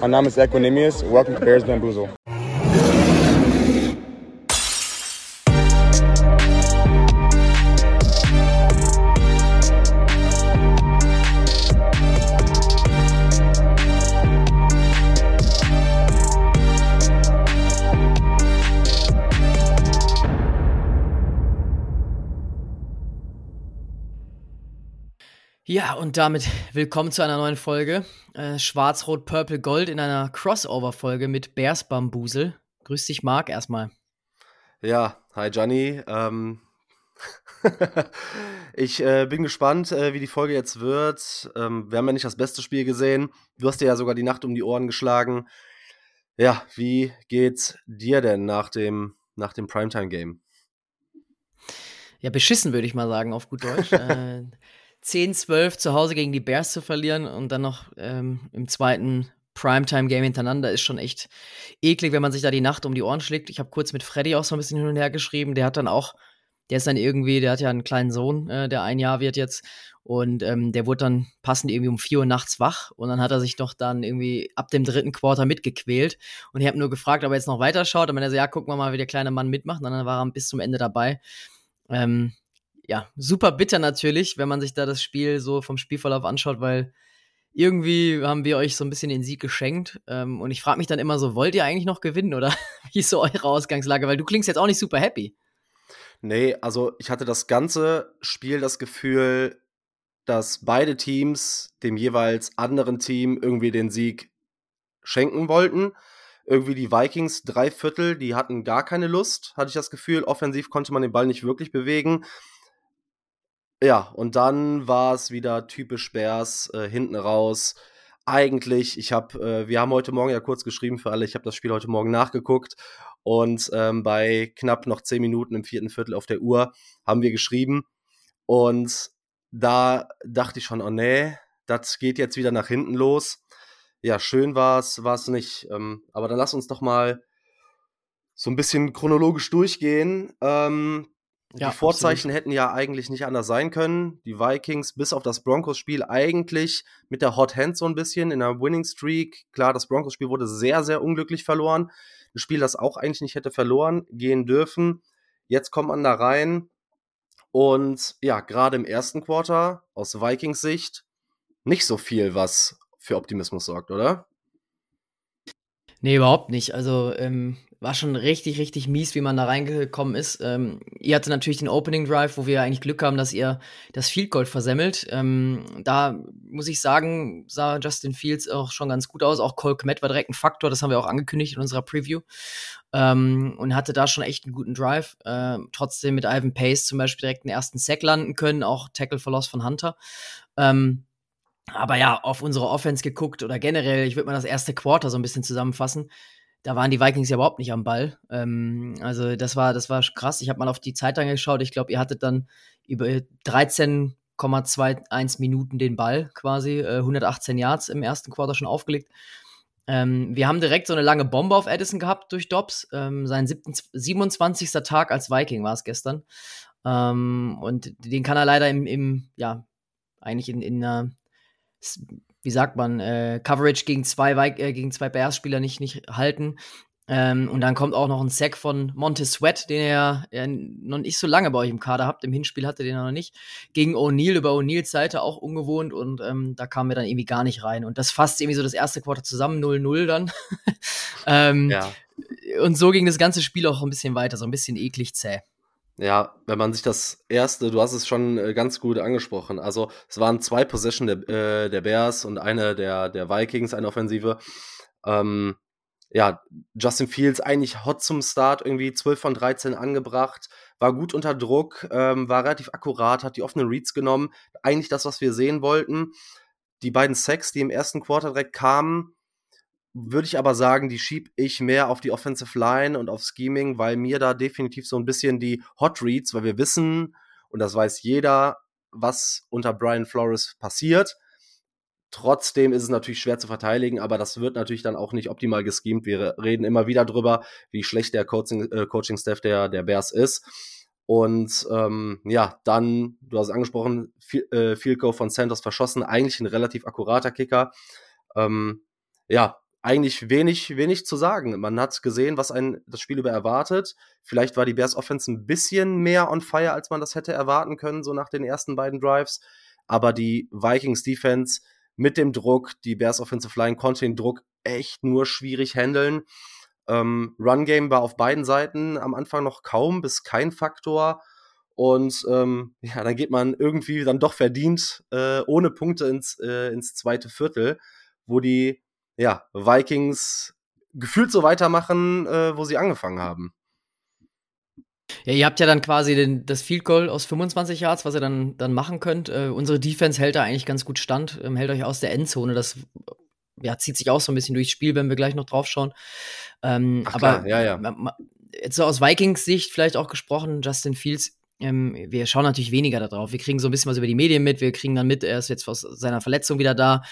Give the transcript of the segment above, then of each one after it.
Mein Name ist Equinemius. Welcome to Bears Bamboozle. Ja, und damit willkommen zu einer neuen Folge. Äh, Schwarz, Rot, Purple, Gold in einer Crossover-Folge mit Bears Bambusel. Grüß dich, Marc, erstmal. Ja, hi Gianni. Ähm ich äh, bin gespannt, äh, wie die Folge jetzt wird. Ähm, wir haben ja nicht das beste Spiel gesehen. Du hast dir ja sogar die Nacht um die Ohren geschlagen. Ja, wie geht's dir denn nach dem, nach dem Primetime-Game? Ja, beschissen, würde ich mal sagen, auf gut Deutsch. äh, 10-12 zu Hause gegen die Bears zu verlieren und dann noch ähm, im zweiten Primetime-Game hintereinander ist schon echt eklig, wenn man sich da die Nacht um die Ohren schlägt. Ich habe kurz mit Freddy auch so ein bisschen hin und her geschrieben. Der hat dann auch, der ist dann irgendwie, der hat ja einen kleinen Sohn, äh, der ein Jahr wird jetzt. Und ähm, der wurde dann passend irgendwie um 4 Uhr nachts wach. Und dann hat er sich doch dann irgendwie ab dem dritten Quarter mitgequält. Und ich habe nur gefragt, ob er jetzt noch weiterschaut. Und wenn er so, ja, gucken wir mal, wie der kleine Mann mitmacht. Und dann war er bis zum Ende dabei. Ähm, ja, super bitter natürlich, wenn man sich da das Spiel so vom Spielverlauf anschaut, weil irgendwie haben wir euch so ein bisschen den Sieg geschenkt. Ähm, und ich frage mich dann immer so, wollt ihr eigentlich noch gewinnen oder wie ist so eure Ausgangslage? Weil du klingst jetzt auch nicht super happy. Nee, also ich hatte das ganze Spiel das Gefühl, dass beide Teams dem jeweils anderen Team irgendwie den Sieg schenken wollten. Irgendwie die Vikings drei Viertel, die hatten gar keine Lust, hatte ich das Gefühl. Offensiv konnte man den Ball nicht wirklich bewegen. Ja, und dann war es wieder typisch Bears äh, hinten raus. Eigentlich, ich habe, äh, wir haben heute Morgen ja kurz geschrieben für alle, ich habe das Spiel heute Morgen nachgeguckt und ähm, bei knapp noch zehn Minuten im vierten Viertel auf der Uhr haben wir geschrieben und da dachte ich schon, oh nee, das geht jetzt wieder nach hinten los. Ja, schön war es, war es nicht. Ähm, aber dann lass uns doch mal so ein bisschen chronologisch durchgehen. Ähm, ja, die Vorzeichen absolut. hätten ja eigentlich nicht anders sein können. Die Vikings bis auf das Broncos-Spiel eigentlich mit der Hot Hand so ein bisschen in der Winning Streak. Klar, das Broncos-Spiel wurde sehr, sehr unglücklich verloren. Ein Spiel, das auch eigentlich nicht hätte verloren gehen dürfen. Jetzt kommt man da rein und ja, gerade im ersten Quarter aus Vikings Sicht nicht so viel, was für Optimismus sorgt, oder? Nee, überhaupt nicht. Also, ähm, war schon richtig, richtig mies, wie man da reingekommen ist. Ähm, ihr hatte natürlich den Opening Drive, wo wir eigentlich Glück haben, dass ihr das Field Goal versemmelt. Ähm, da muss ich sagen, sah Justin Fields auch schon ganz gut aus. Auch Cole Kmet war direkt ein Faktor, das haben wir auch angekündigt in unserer Preview. Ähm, und hatte da schon echt einen guten Drive. Ähm, trotzdem mit Ivan Pace zum Beispiel direkt einen ersten Sack landen können, auch Tackle for Loss von Hunter. Ähm, aber ja, auf unsere Offense geguckt oder generell, ich würde mal das erste Quarter so ein bisschen zusammenfassen da waren die Vikings ja überhaupt nicht am Ball. Ähm, also das war, das war krass. Ich habe mal auf die Zeit angeschaut. Ich glaube, ihr hattet dann über 13,21 Minuten den Ball quasi, äh, 118 Yards im ersten Quarter schon aufgelegt. Ähm, wir haben direkt so eine lange Bombe auf Edison gehabt durch Dobbs. Ähm, sein 27. Tag als Viking war es gestern. Ähm, und den kann er leider im, im ja, eigentlich in, in einer wie sagt man, äh, Coverage gegen zwei, äh, gegen zwei Bears-Spieler nicht, nicht halten. Ähm, und dann kommt auch noch ein Sack von Montez Sweat, den ihr ja noch nicht so lange bei euch im Kader habt. Im Hinspiel hatte den noch nicht. Gegen O'Neill über O'Neills Seite auch ungewohnt und ähm, da kamen wir dann irgendwie gar nicht rein. Und das fasst irgendwie so das erste Quarter zusammen, 0-0 dann. ähm, ja. Und so ging das ganze Spiel auch ein bisschen weiter, so ein bisschen eklig zäh. Ja, wenn man sich das erste, du hast es schon äh, ganz gut angesprochen. Also es waren zwei Possession der, äh, der Bears und eine der, der Vikings, eine Offensive. Ähm, ja, Justin Fields eigentlich hot zum Start, irgendwie 12 von 13 angebracht, war gut unter Druck, ähm, war relativ akkurat, hat die offenen Reads genommen. Eigentlich das, was wir sehen wollten. Die beiden Sacks, die im ersten Quarter direkt kamen, würde ich aber sagen, die schieb ich mehr auf die Offensive Line und auf Scheming, weil mir da definitiv so ein bisschen die Hot Reads, weil wir wissen, und das weiß jeder, was unter Brian Flores passiert. Trotzdem ist es natürlich schwer zu verteidigen, aber das wird natürlich dann auch nicht optimal geschemt. Wir reden immer wieder drüber, wie schlecht der Coaching, äh, Coaching-Staff der, der Bears ist. Und ähm, ja, dann, du hast es angesprochen, viel, äh, Field Goal von Santos verschossen, eigentlich ein relativ akkurater Kicker. Ähm, ja, eigentlich wenig, wenig zu sagen. Man hat gesehen, was ein das Spiel über erwartet. Vielleicht war die Bears Offense ein bisschen mehr on fire, als man das hätte erwarten können, so nach den ersten beiden Drives. Aber die Vikings Defense mit dem Druck, die Bears Offensive Line konnte den Druck echt nur schwierig handeln. Ähm, Run Game war auf beiden Seiten am Anfang noch kaum bis kein Faktor. Und ähm, ja, dann geht man irgendwie dann doch verdient äh, ohne Punkte ins, äh, ins zweite Viertel, wo die ja, Vikings gefühlt so weitermachen, äh, wo sie angefangen haben. Ja, ihr habt ja dann quasi den, das Field Goal aus 25 Yards, was ihr dann, dann machen könnt. Äh, unsere Defense hält da eigentlich ganz gut stand, ähm, hält euch aus der Endzone. Das ja, zieht sich auch so ein bisschen durchs Spiel, wenn wir gleich noch drauf schauen. Ähm, Ach, aber klar, ja, ja. jetzt so aus Vikings Sicht vielleicht auch gesprochen, Justin Fields, ähm, wir schauen natürlich weniger darauf. Wir kriegen so ein bisschen was über die Medien mit, wir kriegen dann mit, er ist jetzt aus seiner Verletzung wieder da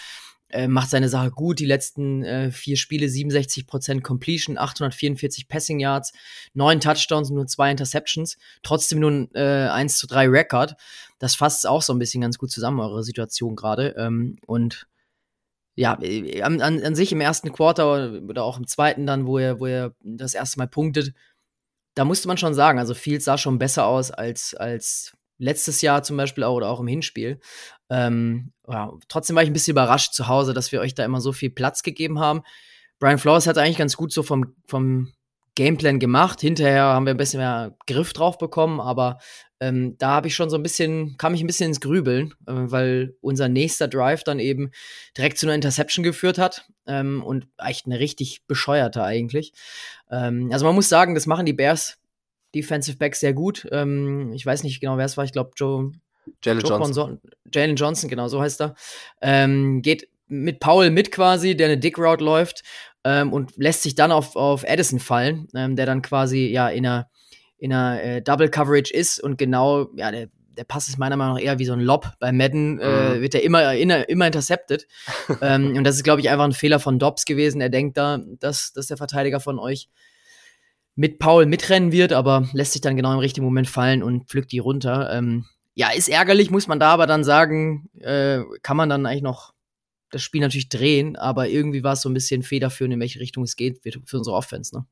äh, macht seine Sache gut. Die letzten äh, vier Spiele 67% Completion, 844 Passing Yards, neun Touchdowns und nur zwei Interceptions. Trotzdem nur ein äh, 1 zu 3 Record. Das fasst auch so ein bisschen ganz gut zusammen, eure Situation gerade. Ähm, und ja, äh, an, an, an sich im ersten Quarter oder auch im zweiten dann, wo er, wo er das erste Mal punktet, da musste man schon sagen, also Fields sah schon besser aus als, als letztes Jahr zum Beispiel auch oder auch im Hinspiel. Ähm, ja, trotzdem war ich ein bisschen überrascht zu Hause, dass wir euch da immer so viel Platz gegeben haben. Brian Flores hat eigentlich ganz gut so vom, vom Gameplan gemacht. Hinterher haben wir ein bisschen mehr Griff drauf bekommen, aber ähm, da habe ich schon so ein bisschen, kam ich ein bisschen ins Grübeln, äh, weil unser nächster Drive dann eben direkt zu einer Interception geführt hat ähm, und echt eine richtig bescheuerte eigentlich. Ähm, also man muss sagen, das machen die Bears Defensive Back sehr gut. Ähm, ich weiß nicht genau, wer es war. Ich glaube, Joe. Jalen Johnson. Jalen Johnson, genau, so heißt er. Ähm, geht mit Paul mit quasi, der eine Dick Route läuft ähm, und lässt sich dann auf, auf Addison fallen, ähm, der dann quasi ja in einer, in einer äh, Double Coverage ist und genau, ja, der, der Pass ist meiner Meinung nach eher wie so ein Lob. Bei Madden äh, mhm. wird er immer, immer, immer intercepted. ähm, und das ist, glaube ich, einfach ein Fehler von Dobbs gewesen. Er denkt da, dass, dass der Verteidiger von euch mit Paul mitrennen wird, aber lässt sich dann genau im richtigen Moment fallen und pflückt die runter. Ähm, ja, ist ärgerlich, muss man da aber dann sagen, äh, kann man dann eigentlich noch das Spiel natürlich drehen, aber irgendwie war es so ein bisschen federführend, in welche Richtung es geht für unsere Offense, ne?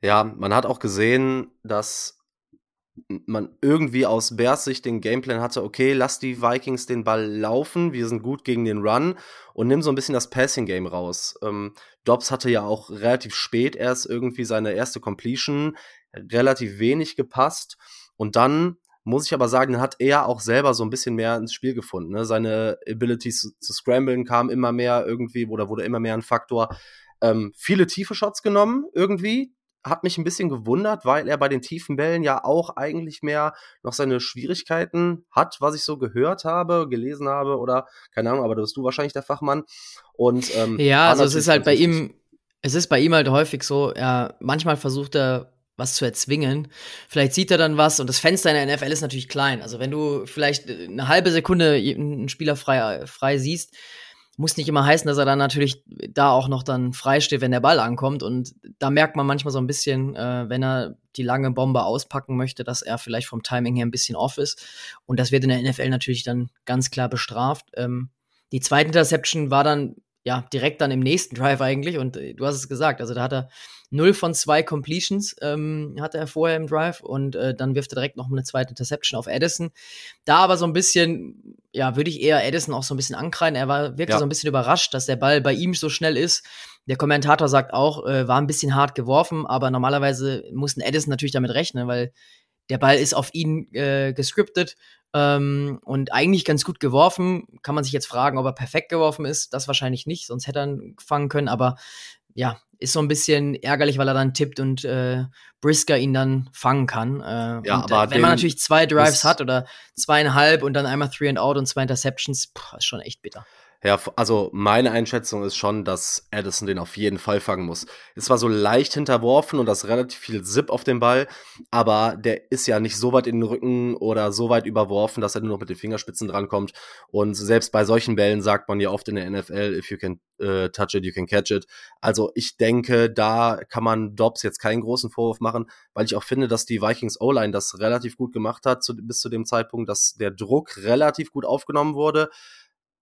Ja, man hat auch gesehen, dass man irgendwie aus Bears Sicht den Gameplan hatte, okay, lass die Vikings den Ball laufen, wir sind gut gegen den Run und nimm so ein bisschen das Passing-Game raus. Ähm, Dobbs hatte ja auch relativ spät erst irgendwie seine erste Completion, relativ wenig gepasst und dann muss ich aber sagen, hat er auch selber so ein bisschen mehr ins Spiel gefunden. Ne? Seine Abilities zu, zu scramblen kam immer mehr irgendwie oder wurde immer mehr ein Faktor. Ähm, viele tiefe Shots genommen irgendwie, hat mich ein bisschen gewundert, weil er bei den tiefen Bällen ja auch eigentlich mehr noch seine Schwierigkeiten hat, was ich so gehört habe, gelesen habe oder keine Ahnung, aber da bist du wahrscheinlich der Fachmann. Und ähm, ja, also es ist halt bei ihm, es ist bei ihm halt häufig so, ja, manchmal versucht er was zu erzwingen. Vielleicht sieht er dann was und das Fenster in der NFL ist natürlich klein. Also wenn du vielleicht eine halbe Sekunde einen Spieler frei, frei siehst, muss nicht immer heißen, dass er dann natürlich da auch noch dann frei steht, wenn der Ball ankommt. Und da merkt man manchmal so ein bisschen, äh, wenn er die lange Bombe auspacken möchte, dass er vielleicht vom Timing her ein bisschen off ist. Und das wird in der NFL natürlich dann ganz klar bestraft. Ähm, die zweite Interception war dann ja direkt dann im nächsten Drive eigentlich. Und äh, du hast es gesagt, also da hat er 0 von 2 Completions ähm, hatte er vorher im Drive und äh, dann wirft er direkt noch eine zweite Interception auf Edison. Da aber so ein bisschen, ja, würde ich eher Edison auch so ein bisschen ankreiden. Er war wirklich ja. so ein bisschen überrascht, dass der Ball bei ihm so schnell ist. Der Kommentator sagt auch, äh, war ein bisschen hart geworfen, aber normalerweise muss ein Edison natürlich damit rechnen, weil der Ball ist auf ihn äh, gescriptet ähm, und eigentlich ganz gut geworfen. Kann man sich jetzt fragen, ob er perfekt geworfen ist. Das wahrscheinlich nicht, sonst hätte er ihn fangen können. Aber ja, ist so ein bisschen ärgerlich, weil er dann tippt und äh, Brisker ihn dann fangen kann. Äh, ja, und, aber äh, wenn man natürlich zwei Drives hat oder zweieinhalb und dann einmal Three and Out und zwei Interceptions, pff, ist schon echt bitter. Ja, also meine Einschätzung ist schon, dass Addison den auf jeden Fall fangen muss. Es war so leicht hinterworfen und das relativ viel Zip auf dem Ball, aber der ist ja nicht so weit in den Rücken oder so weit überworfen, dass er nur noch mit den Fingerspitzen drankommt. Und selbst bei solchen Bällen sagt man ja oft in der NFL, if you can uh, touch it, you can catch it. Also ich denke, da kann man Dobbs jetzt keinen großen Vorwurf machen, weil ich auch finde, dass die Vikings O-Line das relativ gut gemacht hat zu, bis zu dem Zeitpunkt, dass der Druck relativ gut aufgenommen wurde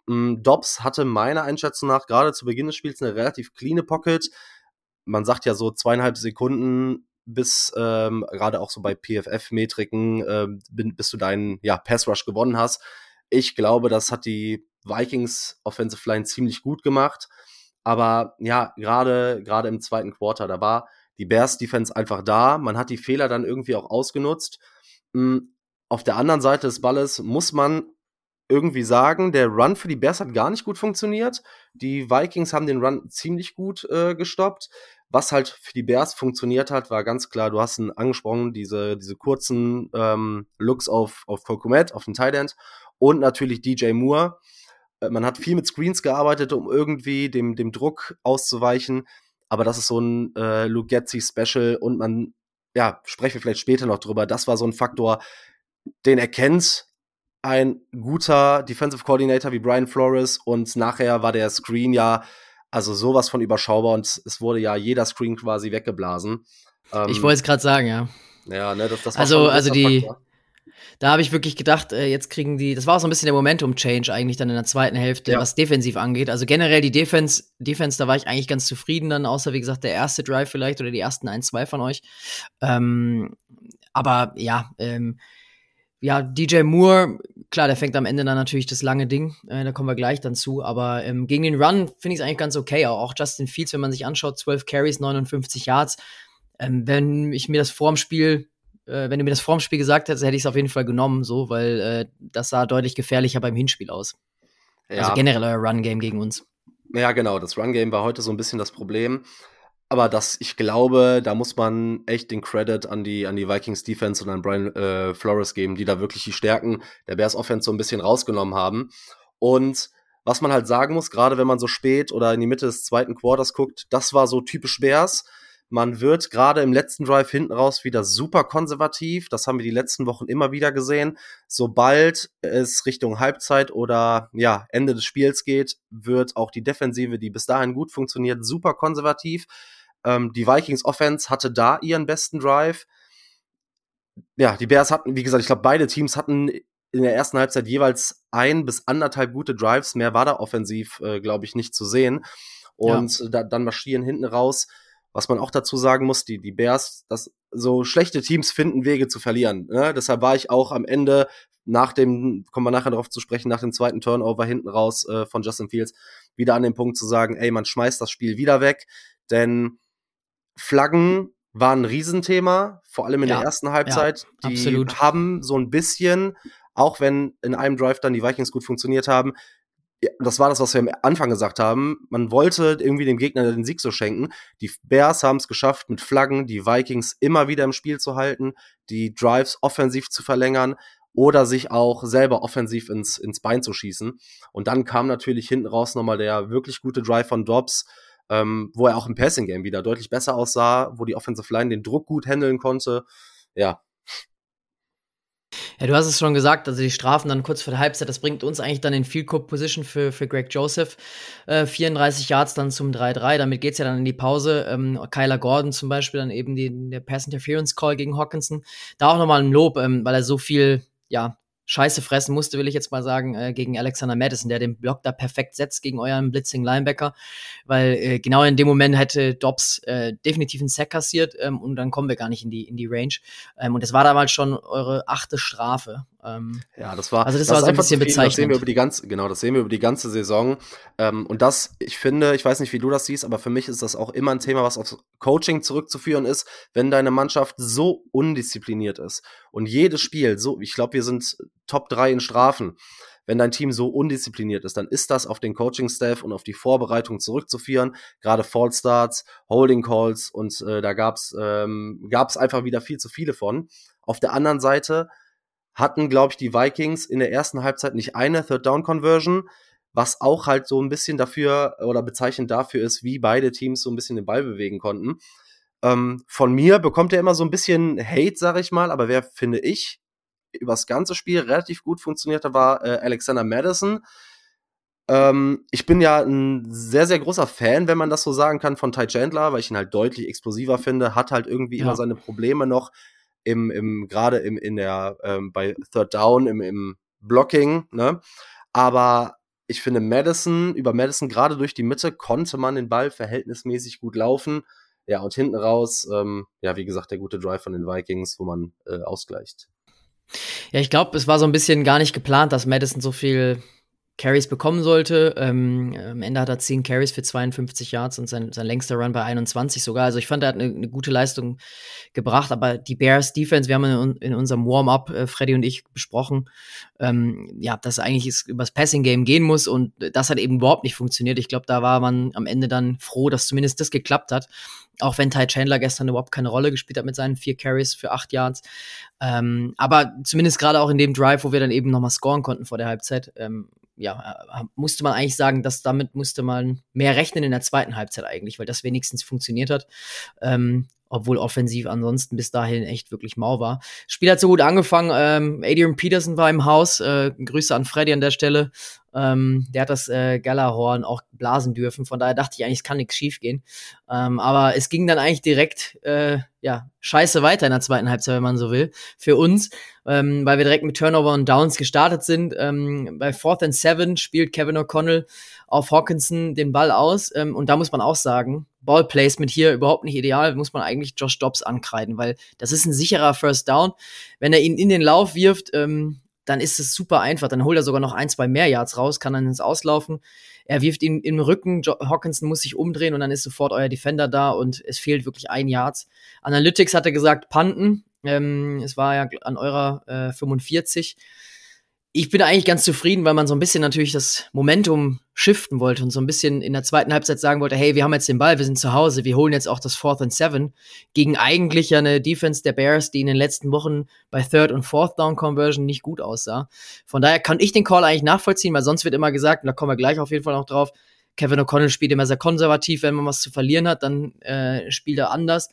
Dobbs hatte meiner Einschätzung nach gerade zu Beginn des Spiels eine relativ cleane Pocket. Man sagt ja so zweieinhalb Sekunden bis ähm, gerade auch so bei PFF-Metriken, äh, bis du deinen ja, Pass-Rush gewonnen hast. Ich glaube, das hat die Vikings Offensive Line ziemlich gut gemacht. Aber ja, gerade gerade im zweiten Quarter, da war die Bears Defense einfach da. Man hat die Fehler dann irgendwie auch ausgenutzt. Hm, auf der anderen Seite des Balles muss man irgendwie sagen, der Run für die Bears hat gar nicht gut funktioniert. Die Vikings haben den Run ziemlich gut äh, gestoppt. Was halt für die Bears funktioniert hat, war ganz klar, du hast ihn angesprochen, diese, diese kurzen ähm, Looks auf, auf Kokumet, auf den Tight End und natürlich DJ Moore. Äh, man hat viel mit Screens gearbeitet, um irgendwie dem, dem Druck auszuweichen. Aber das ist so ein äh, Lugetzi-Special und man, ja, sprechen wir vielleicht später noch drüber. Das war so ein Faktor, den erkennt ein guter Defensive Coordinator wie Brian Flores und nachher war der Screen ja also sowas von überschaubar und es wurde ja jeder Screen quasi weggeblasen. Ähm, ich wollte es gerade sagen, ja. Ja, ne, das, das Also, also die, Faktor. da habe ich wirklich gedacht, äh, jetzt kriegen die, das war auch so ein bisschen der Momentum-Change eigentlich dann in der zweiten Hälfte, ja. was defensiv angeht. Also generell die Defense, Defense, da war ich eigentlich ganz zufrieden dann, außer wie gesagt der erste Drive vielleicht oder die ersten ein, zwei von euch. Ähm, aber ja, ähm, ja, DJ Moore, klar, der fängt am Ende dann natürlich das lange Ding, äh, da kommen wir gleich dann zu, aber ähm, gegen den Run finde ich es eigentlich ganz okay, auch, Justin Fields, wenn man sich anschaut, 12 Carries, 59 Yards, ähm, wenn ich mir das vorm Spiel, äh, wenn du mir das vorm Spiel gesagt hättest, hätte ich es auf jeden Fall genommen, so, weil äh, das sah deutlich gefährlicher beim Hinspiel aus. Ja. Also generell euer Run-Game gegen uns. Ja, genau, das Run-Game war heute so ein bisschen das Problem. Aber das, ich glaube, da muss man echt den Credit an die, an die Vikings Defense und an Brian äh, Flores geben, die da wirklich die Stärken der Bears Offense so ein bisschen rausgenommen haben. Und was man halt sagen muss, gerade wenn man so spät oder in die Mitte des zweiten Quarters guckt, das war so typisch Bears. Man wird gerade im letzten Drive hinten raus wieder super konservativ. Das haben wir die letzten Wochen immer wieder gesehen. Sobald es Richtung Halbzeit oder ja, Ende des Spiels geht, wird auch die Defensive, die bis dahin gut funktioniert, super konservativ. Ähm, die Vikings Offense hatte da ihren besten Drive. Ja, die Bears hatten, wie gesagt, ich glaube, beide Teams hatten in der ersten Halbzeit jeweils ein bis anderthalb gute Drives. Mehr war da offensiv, äh, glaube ich, nicht zu sehen. Und ja. da, dann marschieren hinten raus. Was man auch dazu sagen muss, die, die Bears, dass so schlechte Teams finden Wege zu verlieren. Ne? Deshalb war ich auch am Ende nach dem, kommen wir nachher darauf zu sprechen, nach dem zweiten Turnover hinten raus äh, von Justin Fields, wieder an dem Punkt zu sagen, ey, man schmeißt das Spiel wieder weg, denn Flaggen waren ein Riesenthema, vor allem in ja, der ersten Halbzeit. Ja, die absolut. haben so ein bisschen, auch wenn in einem Drive dann die Vikings gut funktioniert haben, das war das, was wir am Anfang gesagt haben. Man wollte irgendwie dem Gegner den Sieg so schenken. Die Bears haben es geschafft, mit Flaggen die Vikings immer wieder im Spiel zu halten, die Drives offensiv zu verlängern oder sich auch selber offensiv ins, ins Bein zu schießen. Und dann kam natürlich hinten raus nochmal der wirklich gute Drive von Dobbs, ähm, wo er auch im Passing Game wieder deutlich besser aussah, wo die Offensive Line den Druck gut handeln konnte. Ja. Ja, du hast es schon gesagt, also die Strafen dann kurz vor der Halbzeit, das bringt uns eigentlich dann in Field Goal Position für, für Greg Joseph. Äh, 34 Yards dann zum 3-3, damit geht's ja dann in die Pause. Ähm, Kyler Gordon zum Beispiel dann eben die, der Pass Interference Call gegen Hawkinson. Da auch nochmal ein Lob, ähm, weil er so viel, ja, Scheiße fressen musste, will ich jetzt mal sagen, äh, gegen Alexander Madison, der den Block da perfekt setzt gegen euren Blitzing Linebacker, weil äh, genau in dem Moment hätte Dobbs äh, definitiv einen Sack kassiert ähm, und dann kommen wir gar nicht in die in die Range. Ähm, und das war damals schon eure achte Strafe ähm, ja, das war, also das, das war so ein bisschen bezeichnend. Das sehen wir über die ganze, genau, das sehen wir über die ganze Saison. Ähm, und das, ich finde, ich weiß nicht, wie du das siehst, aber für mich ist das auch immer ein Thema, was aufs Coaching zurückzuführen ist, wenn deine Mannschaft so undiszipliniert ist und jedes Spiel so, ich glaube, wir sind Top 3 in Strafen. Wenn dein Team so undiszipliniert ist, dann ist das auf den Coaching-Staff und auf die Vorbereitung zurückzuführen. Gerade Fallstarts, Holding Calls und äh, da gab's ähm, gab's einfach wieder viel zu viele von. Auf der anderen Seite hatten, glaube ich, die Vikings in der ersten Halbzeit nicht eine Third-Down-Conversion, was auch halt so ein bisschen dafür oder bezeichnend dafür ist, wie beide Teams so ein bisschen den Ball bewegen konnten. Ähm, von mir bekommt er immer so ein bisschen Hate, sag ich mal, aber wer, finde ich, übers ganze Spiel relativ gut funktionierte, war äh, Alexander Madison. Ähm, ich bin ja ein sehr, sehr großer Fan, wenn man das so sagen kann, von Ty Chandler, weil ich ihn halt deutlich explosiver finde, hat halt irgendwie ja. immer seine Probleme noch, im, im gerade im, in der, ähm, bei Third Down, im, im Blocking, ne? Aber ich finde Madison, über Madison gerade durch die Mitte konnte man den Ball verhältnismäßig gut laufen. Ja, und hinten raus, ähm, ja, wie gesagt, der gute Drive von den Vikings, wo man äh, ausgleicht. Ja, ich glaube, es war so ein bisschen gar nicht geplant, dass Madison so viel Carries bekommen sollte. Ähm, am Ende hat er 10 Carries für 52 Yards und sein, sein längster Run bei 21 sogar. Also ich fand, er hat eine, eine gute Leistung gebracht, aber die Bears Defense, wir haben in, in unserem Warm-up, äh, Freddy und ich, besprochen, ähm, ja, dass eigentlich es übers Passing-Game gehen muss und das hat eben überhaupt nicht funktioniert. Ich glaube, da war man am Ende dann froh, dass zumindest das geklappt hat. Auch wenn Ty Chandler gestern überhaupt keine Rolle gespielt hat mit seinen vier Carries für acht Yards. Ähm, aber zumindest gerade auch in dem Drive, wo wir dann eben nochmal scoren konnten vor der Halbzeit, ähm, ja, äh, musste man eigentlich sagen, dass damit musste man mehr rechnen in der zweiten Halbzeit eigentlich, weil das wenigstens funktioniert hat. Ähm, obwohl offensiv ansonsten bis dahin echt wirklich mau war. Spiel hat so gut angefangen. Ähm, Adrian Peterson war im Haus. Äh, Grüße an Freddy an der Stelle. Ähm, der hat das äh, Gallerhorn auch blasen dürfen. Von daher dachte ich eigentlich, es kann nichts schief gehen. Ähm, aber es ging dann eigentlich direkt, äh, ja, scheiße weiter in der zweiten Halbzeit, wenn man so will, für uns, ähm, weil wir direkt mit Turnover und Downs gestartet sind. Ähm, bei Fourth and Seven spielt Kevin O'Connell auf Hawkinson den Ball aus. Ähm, und da muss man auch sagen, Ballplacement hier überhaupt nicht ideal, muss man eigentlich Josh Dobbs ankreiden, weil das ist ein sicherer First Down. Wenn er ihn in den Lauf wirft, ähm, dann ist es super einfach. Dann holt er sogar noch ein, zwei mehr Yards raus, kann dann ins Auslaufen. Er wirft ihn im Rücken, Hawkinson muss sich umdrehen und dann ist sofort euer Defender da und es fehlt wirklich ein Yards. Analytics hatte gesagt, Panten. Ähm, es war ja an eurer äh, 45 ich bin eigentlich ganz zufrieden, weil man so ein bisschen natürlich das Momentum shiften wollte und so ein bisschen in der zweiten Halbzeit sagen wollte, hey, wir haben jetzt den Ball, wir sind zu Hause, wir holen jetzt auch das Fourth and Seven gegen eigentlich ja eine Defense der Bears, die in den letzten Wochen bei Third und Fourth Down Conversion nicht gut aussah. Von daher kann ich den Call eigentlich nachvollziehen, weil sonst wird immer gesagt, und da kommen wir gleich auf jeden Fall noch drauf, Kevin O'Connell spielt immer sehr konservativ, wenn man was zu verlieren hat, dann äh, spielt er anders.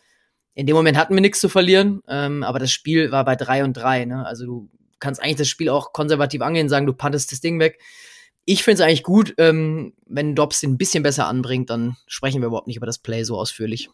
In dem Moment hatten wir nichts zu verlieren, ähm, aber das Spiel war bei drei und drei. Ne? Also du kannst eigentlich das Spiel auch konservativ angehen, sagen, du pantest das Ding weg. Ich finde es eigentlich gut, ähm, wenn Dobbs den ein bisschen besser anbringt, dann sprechen wir überhaupt nicht über das Play so ausführlich.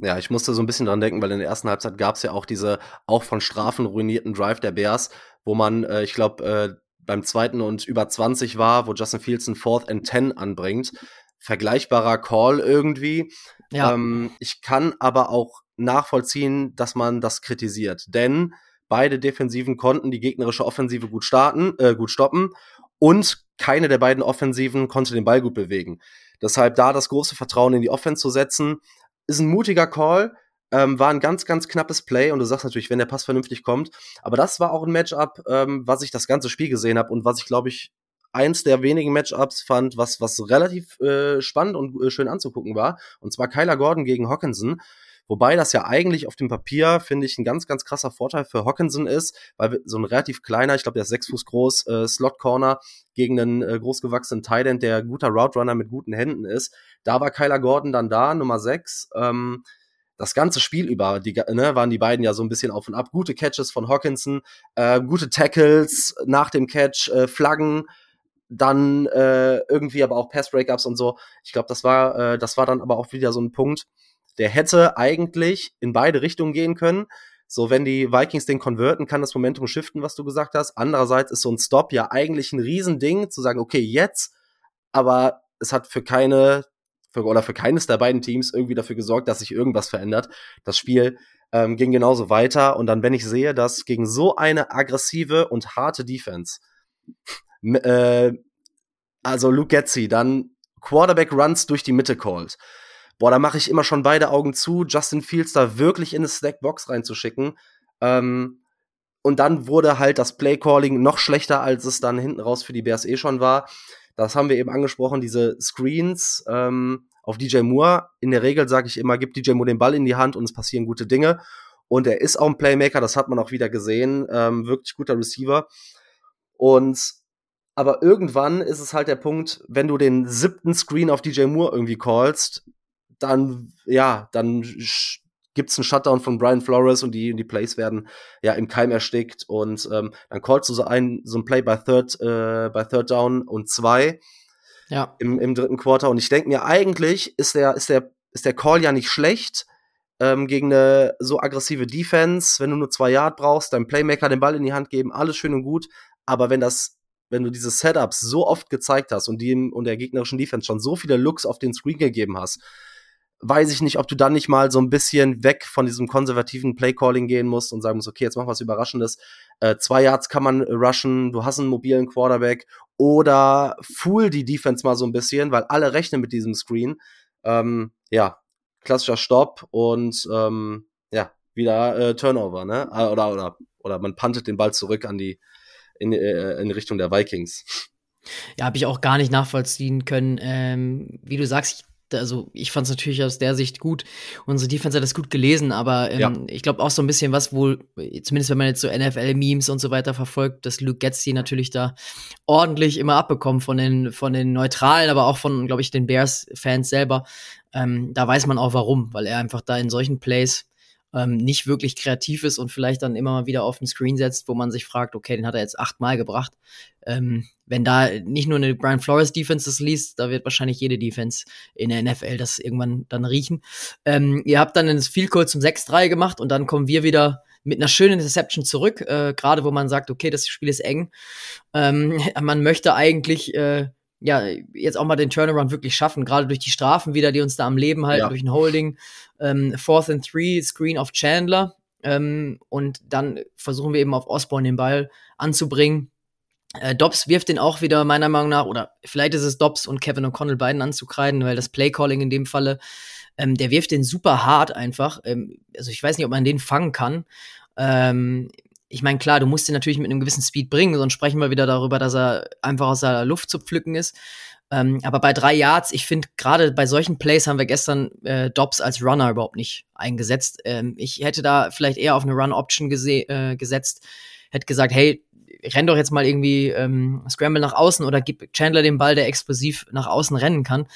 Ja, ich musste so ein bisschen dran denken, weil in der ersten Halbzeit gab es ja auch diese auch von Strafen ruinierten Drive der Bears, wo man, äh, ich glaube, äh, beim zweiten und über 20 war, wo Justin Fields ein Fourth and Ten anbringt. Vergleichbarer Call irgendwie. Ja. Ähm, ich kann aber auch nachvollziehen, dass man das kritisiert. Denn Beide Defensiven konnten die gegnerische Offensive gut starten, äh, gut stoppen und keine der beiden Offensiven konnte den Ball gut bewegen. Deshalb da das große Vertrauen in die Offense zu setzen, ist ein mutiger Call, ähm, war ein ganz, ganz knappes Play und du sagst natürlich, wenn der Pass vernünftig kommt. Aber das war auch ein Matchup, ähm, was ich das ganze Spiel gesehen habe und was ich, glaube ich, eins der wenigen Matchups fand, was, was relativ äh, spannend und äh, schön anzugucken war. Und zwar Kyler Gordon gegen Hawkinson. Wobei das ja eigentlich auf dem Papier, finde ich, ein ganz, ganz krasser Vorteil für Hawkinson ist, weil so ein relativ kleiner, ich glaube, der ist sechs Fuß groß, äh, Slot-Corner gegen einen äh, großgewachsenen Tight der guter Route Runner mit guten Händen ist. Da war Kyler Gordon dann da, Nummer sechs. Ähm, das ganze Spiel über die, ne, waren die beiden ja so ein bisschen auf und ab. Gute Catches von Hawkinson, äh, gute Tackles nach dem Catch, äh, Flaggen, dann äh, irgendwie aber auch Pass-Breakups und so. Ich glaube, das war, äh, das war dann aber auch wieder so ein Punkt, der hätte eigentlich in beide Richtungen gehen können. So, wenn die Vikings den konverten, kann das Momentum shiften, was du gesagt hast. Andererseits ist so ein Stop ja eigentlich ein Riesending, zu sagen, okay, jetzt, aber es hat für keine, für, oder für keines der beiden Teams irgendwie dafür gesorgt, dass sich irgendwas verändert. Das Spiel ähm, ging genauso weiter. Und dann, wenn ich sehe, dass gegen so eine aggressive und harte Defense, äh, also Luke Getzi dann Quarterback Runs durch die Mitte calls, boah, da mache ich immer schon beide Augen zu, Justin Fields da wirklich in eine Snackbox reinzuschicken. Ähm, und dann wurde halt das Playcalling noch schlechter, als es dann hinten raus für die Bears eh schon war. Das haben wir eben angesprochen, diese Screens ähm, auf DJ Moore. In der Regel sage ich immer, gib DJ Moore den Ball in die Hand und es passieren gute Dinge. Und er ist auch ein Playmaker, das hat man auch wieder gesehen. Ähm, wirklich guter Receiver. Und aber irgendwann ist es halt der Punkt, wenn du den siebten Screen auf DJ Moore irgendwie callst, dann, ja, dann gibt's einen Shutdown von Brian Flores und die, die Plays werden ja im Keim erstickt und ähm, dann callst du so ein, so ein Play bei Third, äh, bei Third Down und zwei ja. im, im dritten Quarter. Und ich denke mir, eigentlich ist der, ist der, ist der Call ja nicht schlecht ähm, gegen eine so aggressive Defense. Wenn du nur zwei Yard brauchst, deinem Playmaker den Ball in die Hand geben, alles schön und gut. Aber wenn das wenn du diese Setups so oft gezeigt hast und die und der gegnerischen Defense schon so viele Looks auf den Screen gegeben hast, weiß ich nicht, ob du dann nicht mal so ein bisschen weg von diesem konservativen Playcalling gehen musst und sagen musst, okay, jetzt mach was Überraschendes. Äh, zwei Yards kann man rushen, du hast einen mobilen Quarterback oder fool die Defense mal so ein bisschen, weil alle rechnen mit diesem Screen. Ähm, ja, klassischer Stopp und ähm, ja, wieder äh, Turnover, ne? Ah, oder, oder, oder man puntet den Ball zurück an die, in, äh, in Richtung der Vikings. Ja, habe ich auch gar nicht nachvollziehen können. Ähm, wie du sagst, also ich fand es natürlich aus der Sicht gut. Unsere Defense hat das gut gelesen, aber ähm, ja. ich glaube auch so ein bisschen was, wo, zumindest wenn man jetzt so NFL-Memes und so weiter verfolgt, dass Luke Getzi natürlich da ordentlich immer abbekommt von den, von den Neutralen, aber auch von, glaube ich, den Bears-Fans selber. Ähm, da weiß man auch warum, weil er einfach da in solchen Plays ähm, nicht wirklich kreativ ist und vielleicht dann immer mal wieder auf den Screen setzt, wo man sich fragt, okay, den hat er jetzt achtmal gebracht. Ähm, wenn da nicht nur eine Brian Flores Defense das liest, da wird wahrscheinlich jede Defense in der NFL das irgendwann dann riechen. Ähm, ihr habt dann das Field Goal zum 6-3 gemacht und dann kommen wir wieder mit einer schönen Interception zurück, äh, gerade wo man sagt, okay, das Spiel ist eng. Ähm, man möchte eigentlich äh, ja, jetzt auch mal den Turnaround wirklich schaffen, gerade durch die Strafen wieder, die uns da am Leben halten, ja. durch ein Holding. Ähm, Fourth and Three, Screen of Chandler. Ähm, und dann versuchen wir eben auf Osborne den Ball anzubringen. Äh, Dobbs wirft den auch wieder meiner Meinung nach, oder vielleicht ist es Dobbs und Kevin O'Connell beiden anzukreiden, weil das Playcalling in dem Falle, ähm, der wirft den super hart einfach. Ähm, also ich weiß nicht, ob man den fangen kann. Ähm, ich meine, klar, du musst ihn natürlich mit einem gewissen Speed bringen, sonst sprechen wir wieder darüber, dass er einfach aus der Luft zu pflücken ist. Ähm, aber bei drei Yards, ich finde, gerade bei solchen Plays haben wir gestern äh, Dobbs als Runner überhaupt nicht eingesetzt. Ähm, ich hätte da vielleicht eher auf eine Run-Option äh, gesetzt, hätte gesagt, hey, renn doch jetzt mal irgendwie ähm, Scramble nach außen oder gib Chandler den Ball, der explosiv nach außen rennen kann.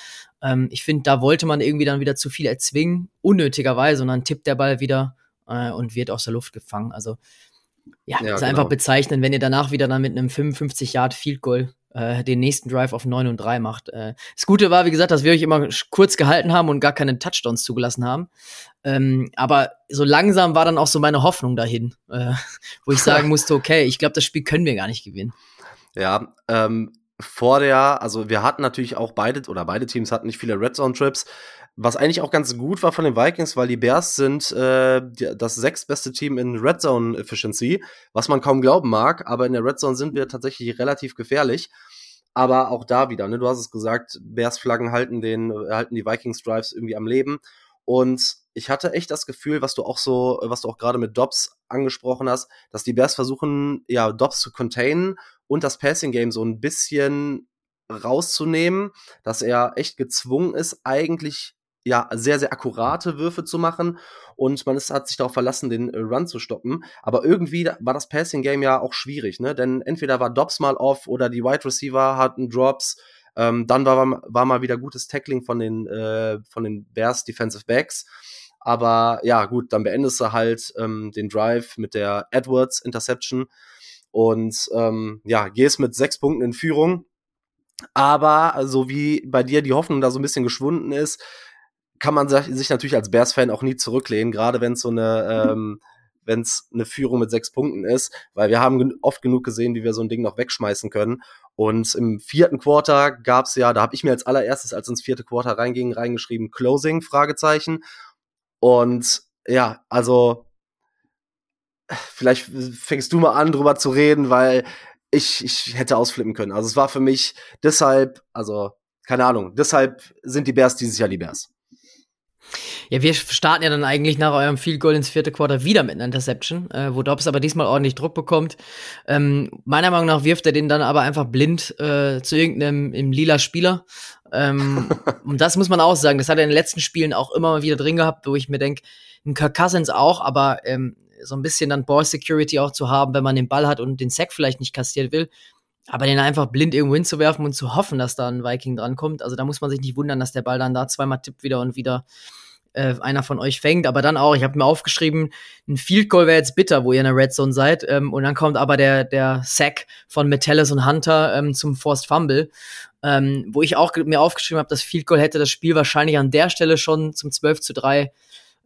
Ähm, ich finde, da wollte man irgendwie dann wieder zu viel erzwingen, unnötigerweise, und dann tippt der Ball wieder äh, und wird aus der Luft gefangen. Also ja, ja ist genau. einfach bezeichnend, wenn ihr danach wieder dann mit einem 55 Yard Field Goal äh, den nächsten Drive auf 9 und 3 macht. Äh, das Gute war, wie gesagt, dass wir euch immer kurz gehalten haben und gar keine Touchdowns zugelassen haben. Ähm, aber so langsam war dann auch so meine Hoffnung dahin, äh, wo ich sagen musste, okay, ich glaube, das Spiel können wir gar nicht gewinnen. Ja, ähm, vor der, also wir hatten natürlich auch beide, oder beide Teams hatten nicht viele Red Zone Trips. Was eigentlich auch ganz gut war von den Vikings, weil die Bears sind äh, das sechstbeste Team in Red Zone Efficiency, was man kaum glauben mag, aber in der Red Zone sind wir tatsächlich relativ gefährlich. Aber auch da wieder, ne, du hast es gesagt, Bears Flaggen halten den, halten die Vikings Drives irgendwie am Leben. Und ich hatte echt das Gefühl, was du auch so, was du auch gerade mit Dobbs angesprochen hast, dass die Bears versuchen, ja, Dobbs zu containen und das Passing Game so ein bisschen rauszunehmen, dass er echt gezwungen ist, eigentlich ja, sehr, sehr akkurate Würfe zu machen und man ist, hat sich darauf verlassen, den äh, Run zu stoppen. Aber irgendwie war das Passing Game ja auch schwierig, ne? Denn entweder war Dobbs mal off oder die Wide Receiver hatten Drops. Ähm, dann war, war mal wieder gutes Tackling von den, äh, von den Bears Defensive Backs. Aber ja, gut, dann beendest du halt ähm, den Drive mit der Edwards Interception und ähm, ja, gehst mit sechs Punkten in Führung. Aber so wie bei dir die Hoffnung da so ein bisschen geschwunden ist, kann man sich natürlich als Bears-Fan auch nie zurücklehnen, gerade wenn es so eine, ähm, wenn es eine Führung mit sechs Punkten ist, weil wir haben oft genug gesehen, wie wir so ein Ding noch wegschmeißen können. Und im vierten Quarter gab's ja, da habe ich mir als allererstes, als ins vierte Quarter reinging, reingeschrieben Closing Fragezeichen. Und ja, also vielleicht fängst du mal an, drüber zu reden, weil ich, ich hätte ausflippen können. Also es war für mich deshalb, also keine Ahnung, deshalb sind die Bears dieses Jahr die Bears. Ja, wir starten ja dann eigentlich nach eurem Field Goal ins vierte Quarter wieder mit einer Interception, äh, wo Dobbs aber diesmal ordentlich Druck bekommt. Ähm, meiner Meinung nach wirft er den dann aber einfach blind äh, zu irgendeinem im lila Spieler. Ähm, und das muss man auch sagen, das hat er in den letzten Spielen auch immer mal wieder drin gehabt, wo ich mir denke, ein Kirk Cousins auch, aber ähm, so ein bisschen dann Ball Security auch zu haben, wenn man den Ball hat und den Sack vielleicht nicht kassiert will. Aber den einfach blind irgendwo hinzuwerfen und zu hoffen, dass da ein Viking drankommt, also da muss man sich nicht wundern, dass der Ball dann da zweimal tippt wieder und wieder äh, einer von euch fängt. Aber dann auch, ich habe mir aufgeschrieben, ein Field Goal wäre jetzt bitter, wo ihr in der Red Zone seid. Ähm, und dann kommt aber der, der Sack von Metellus und Hunter ähm, zum Forced Fumble. Ähm, wo ich auch mir aufgeschrieben habe, das Field Goal hätte das Spiel wahrscheinlich an der Stelle schon zum 12 zu 3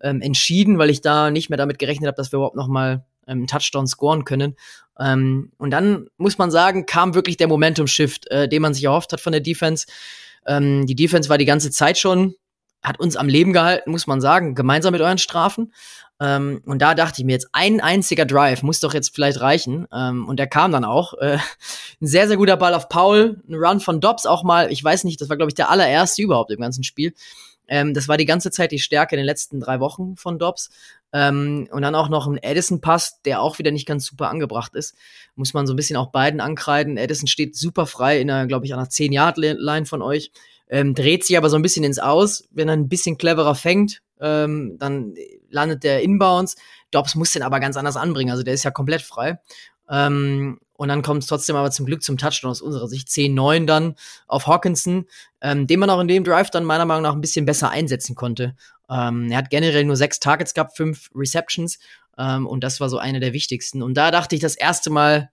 ähm, entschieden, weil ich da nicht mehr damit gerechnet habe, dass wir überhaupt noch mal ähm, Touchdown scoren können. Ähm, und dann muss man sagen, kam wirklich der Momentum-Shift, äh, den man sich erhofft hat von der Defense. Ähm, die Defense war die ganze Zeit schon, hat uns am Leben gehalten, muss man sagen, gemeinsam mit euren Strafen. Ähm, und da dachte ich mir jetzt, ein einziger Drive muss doch jetzt vielleicht reichen. Ähm, und der kam dann auch. Äh, ein sehr, sehr guter Ball auf Paul, ein Run von Dobbs auch mal. Ich weiß nicht, das war, glaube ich, der allererste überhaupt im ganzen Spiel. Ähm, das war die ganze Zeit die Stärke in den letzten drei Wochen von Dobbs. Ähm, und dann auch noch ein Edison-Pass, der auch wieder nicht ganz super angebracht ist. Muss man so ein bisschen auch beiden ankreiden. Edison steht super frei in einer, glaube ich, einer 10-Yard-Line von euch. Ähm, dreht sich aber so ein bisschen ins Aus. Wenn er ein bisschen cleverer fängt, ähm, dann landet der Inbounds. Dobbs muss den aber ganz anders anbringen. Also der ist ja komplett frei. Ähm, und dann kommt es trotzdem aber zum Glück zum Touchdown aus unserer Sicht. 10-9 dann auf Hawkinson, ähm, den man auch in dem Drive dann meiner Meinung nach ein bisschen besser einsetzen konnte. Ähm, er hat generell nur sechs Targets gehabt, fünf Receptions. Ähm, und das war so eine der wichtigsten. Und da dachte ich das erste Mal,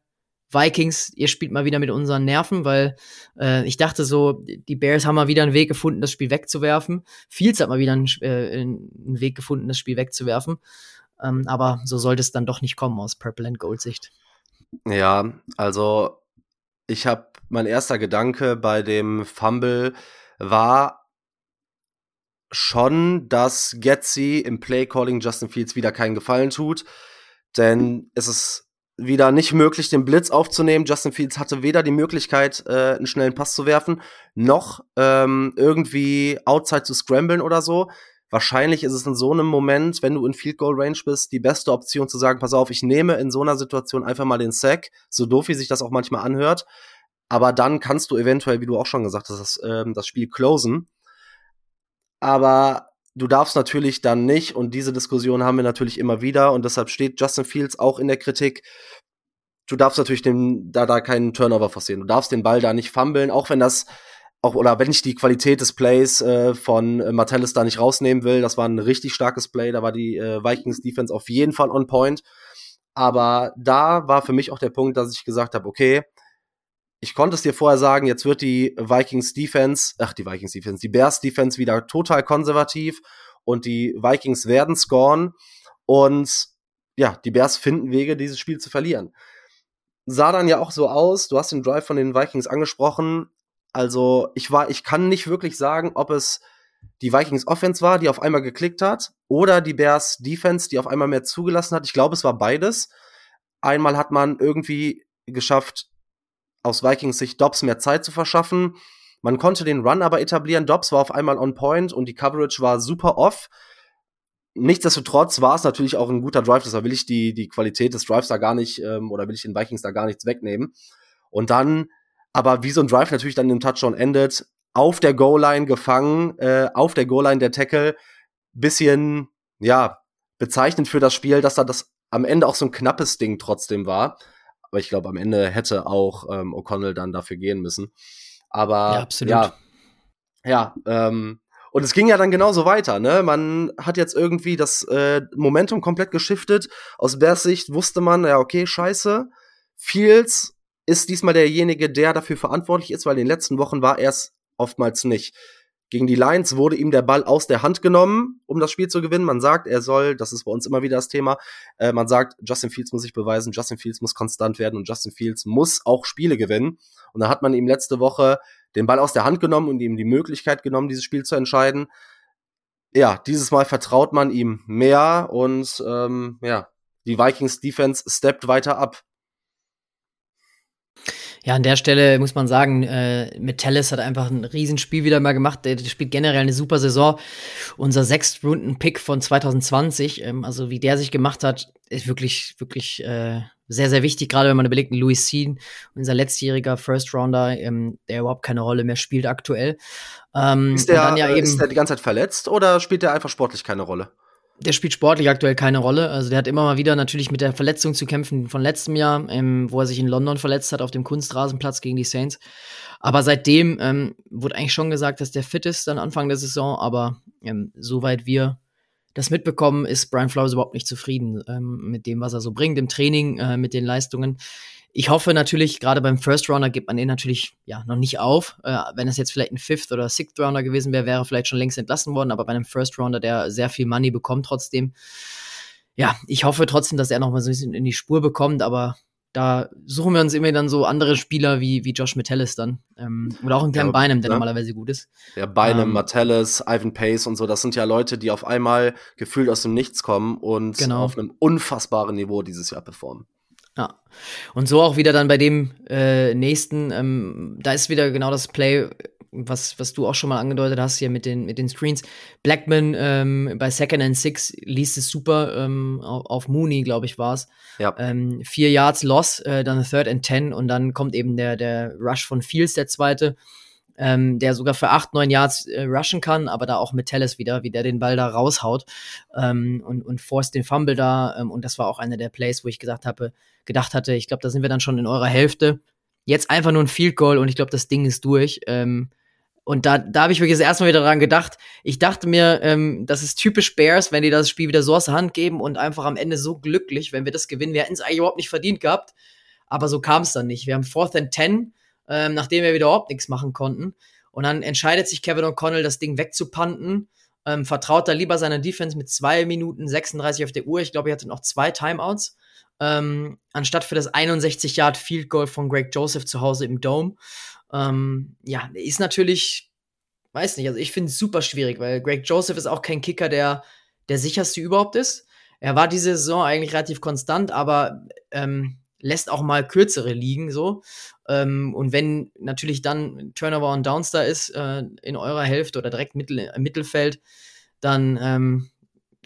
Vikings, ihr spielt mal wieder mit unseren Nerven, weil äh, ich dachte so, die Bears haben mal wieder einen Weg gefunden, das Spiel wegzuwerfen. Fields hat mal wieder einen, äh, einen Weg gefunden, das Spiel wegzuwerfen. Ähm, aber so sollte es dann doch nicht kommen aus Purple and Gold Sicht. Ja, also ich habe mein erster Gedanke bei dem Fumble war schon, dass Getzi im Play Calling Justin Fields wieder keinen Gefallen tut, denn es ist wieder nicht möglich, den Blitz aufzunehmen. Justin Fields hatte weder die Möglichkeit, äh, einen schnellen Pass zu werfen, noch ähm, irgendwie outside zu scramblen oder so. Wahrscheinlich ist es in so einem Moment, wenn du in Field Goal Range bist, die beste Option zu sagen, pass auf, ich nehme in so einer Situation einfach mal den Sack, so doof wie sich das auch manchmal anhört. Aber dann kannst du eventuell, wie du auch schon gesagt hast, das, ähm, das Spiel closen. Aber du darfst natürlich dann nicht, und diese Diskussion haben wir natürlich immer wieder, und deshalb steht Justin Fields auch in der Kritik, du darfst natürlich den, da, da keinen Turnover forcieren. Du darfst den Ball da nicht fummeln, auch wenn das, auch, oder wenn ich die Qualität des Plays äh, von äh, Martellus da nicht rausnehmen will, das war ein richtig starkes Play, da war die äh, Vikings Defense auf jeden Fall on point. Aber da war für mich auch der Punkt, dass ich gesagt habe, okay, ich konnte es dir vorher sagen, jetzt wird die Vikings Defense, ach, die Vikings Defense, die Bears Defense wieder total konservativ und die Vikings werden scoren und ja, die Bears finden Wege, dieses Spiel zu verlieren. Sah dann ja auch so aus, du hast den Drive von den Vikings angesprochen. Also, ich war, ich kann nicht wirklich sagen, ob es die Vikings Offense war, die auf einmal geklickt hat, oder die Bears Defense, die auf einmal mehr zugelassen hat. Ich glaube, es war beides. Einmal hat man irgendwie geschafft, aus Vikings Sicht Dobbs mehr Zeit zu verschaffen. Man konnte den Run aber etablieren. Dobbs war auf einmal on point und die Coverage war super off. Nichtsdestotrotz war es natürlich auch ein guter Drive, deshalb will ich die, die Qualität des Drives da gar nicht, ähm, oder will ich den Vikings da gar nichts wegnehmen. Und dann, aber wie so ein Drive natürlich dann im Touchdown endet, auf der Goal-Line gefangen, äh, auf der Goal-Line der Tackle, bisschen, ja, bezeichnend für das Spiel, dass da das am Ende auch so ein knappes Ding trotzdem war. Aber ich glaube, am Ende hätte auch ähm, O'Connell dann dafür gehen müssen. Aber ja, absolut. ja, ja ähm, und es ging ja dann genauso weiter, ne? Man hat jetzt irgendwie das äh, Momentum komplett geschiftet. Aus Bears Sicht wusste man, ja, okay, scheiße. Fields ist diesmal derjenige, der dafür verantwortlich ist, weil in den letzten Wochen war er es oftmals nicht. Gegen die Lions wurde ihm der Ball aus der Hand genommen, um das Spiel zu gewinnen. Man sagt, er soll, das ist bei uns immer wieder das Thema, äh, man sagt, Justin Fields muss sich beweisen, Justin Fields muss konstant werden und Justin Fields muss auch Spiele gewinnen. Und da hat man ihm letzte Woche den Ball aus der Hand genommen und ihm die Möglichkeit genommen, dieses Spiel zu entscheiden. Ja, dieses Mal vertraut man ihm mehr und ähm, ja, die Vikings Defense steppt weiter ab. Ja, an der Stelle muss man sagen, äh, Metallis hat einfach ein Riesenspiel wieder mal gemacht. Der, der spielt generell eine super Saison. Unser Sechstrunden-Pick von 2020, ähm, also wie der sich gemacht hat, ist wirklich, wirklich äh, sehr, sehr wichtig, gerade wenn man überlegt, Louis Sean, unser letztjähriger First Rounder, ähm, der überhaupt keine Rolle mehr spielt aktuell. Ähm, ist, der, ja ist der die ganze Zeit verletzt oder spielt der einfach sportlich keine Rolle? Der spielt sportlich aktuell keine Rolle. Also der hat immer mal wieder natürlich mit der Verletzung zu kämpfen von letztem Jahr, ähm, wo er sich in London verletzt hat auf dem Kunstrasenplatz gegen die Saints. Aber seitdem ähm, wurde eigentlich schon gesagt, dass der fit ist dann Anfang der Saison. Aber ähm, soweit wir das mitbekommen, ist Brian Flowers überhaupt nicht zufrieden ähm, mit dem, was er so bringt im Training, äh, mit den Leistungen ich hoffe natürlich, gerade beim First Rounder gibt man den natürlich ja noch nicht auf. Äh, wenn es jetzt vielleicht ein Fifth oder Sixth Rounder gewesen wäre, wäre er vielleicht schon längst entlassen worden. Aber bei einem First Rounder, der sehr viel Money bekommt, trotzdem ja, ich hoffe trotzdem, dass er noch mal so ein bisschen in die Spur bekommt, aber da suchen wir uns immer dann so andere Spieler wie, wie Josh Metellus dann. Ähm, oder auch einen kleinen ja, Beinem, der ja. normalerweise gut ist. Ja, Beinem, ähm, Metellus, Ivan Pace und so, das sind ja Leute, die auf einmal gefühlt aus dem Nichts kommen und genau. auf einem unfassbaren Niveau dieses Jahr performen. Ja. Und so auch wieder dann bei dem äh, nächsten, ähm, da ist wieder genau das Play, was, was du auch schon mal angedeutet hast hier mit den, mit den Screens. Blackman ähm, bei Second and Six liest es super ähm, auf, Mooney, glaube ich, war es. Ja. Ähm, vier Yards Loss, äh, dann Third and Ten und dann kommt eben der, der Rush von Fields, der zweite, ähm, der sogar für acht, neun Yards äh, rushen kann, aber da auch mit Tellis wieder, wie der den Ball da raushaut ähm, und, und forst den Fumble da. Ähm, und das war auch einer der Plays, wo ich gesagt habe, gedacht hatte, ich glaube, da sind wir dann schon in eurer Hälfte. Jetzt einfach nur ein Field Goal und ich glaube, das Ding ist durch. Ähm, und da, da habe ich wirklich das erste Mal wieder dran gedacht. Ich dachte mir, ähm, das ist typisch Bears, wenn die das Spiel wieder so aus der Hand geben und einfach am Ende so glücklich, wenn wir das gewinnen. Wir hätten es eigentlich überhaupt nicht verdient gehabt, aber so kam es dann nicht. Wir haben Fourth and Ten, ähm, nachdem wir wieder überhaupt nichts machen konnten. Und dann entscheidet sich Kevin O'Connell, das Ding wegzupanten. Ähm, vertraut da lieber seiner Defense mit zwei Minuten 36 auf der Uhr. Ich glaube, er hatte noch zwei Timeouts. Ähm, anstatt für das 61 Yard Field Goal von Greg Joseph zu Hause im Dome. Ähm, ja, ist natürlich, weiß nicht, also ich finde es super schwierig, weil Greg Joseph ist auch kein Kicker, der der sicherste überhaupt ist. Er war diese Saison eigentlich relativ konstant, aber ähm, lässt auch mal kürzere liegen so. Ähm, und wenn natürlich dann Turnover und Downs da ist äh, in eurer Hälfte oder direkt Mittel, im Mittelfeld, dann ähm,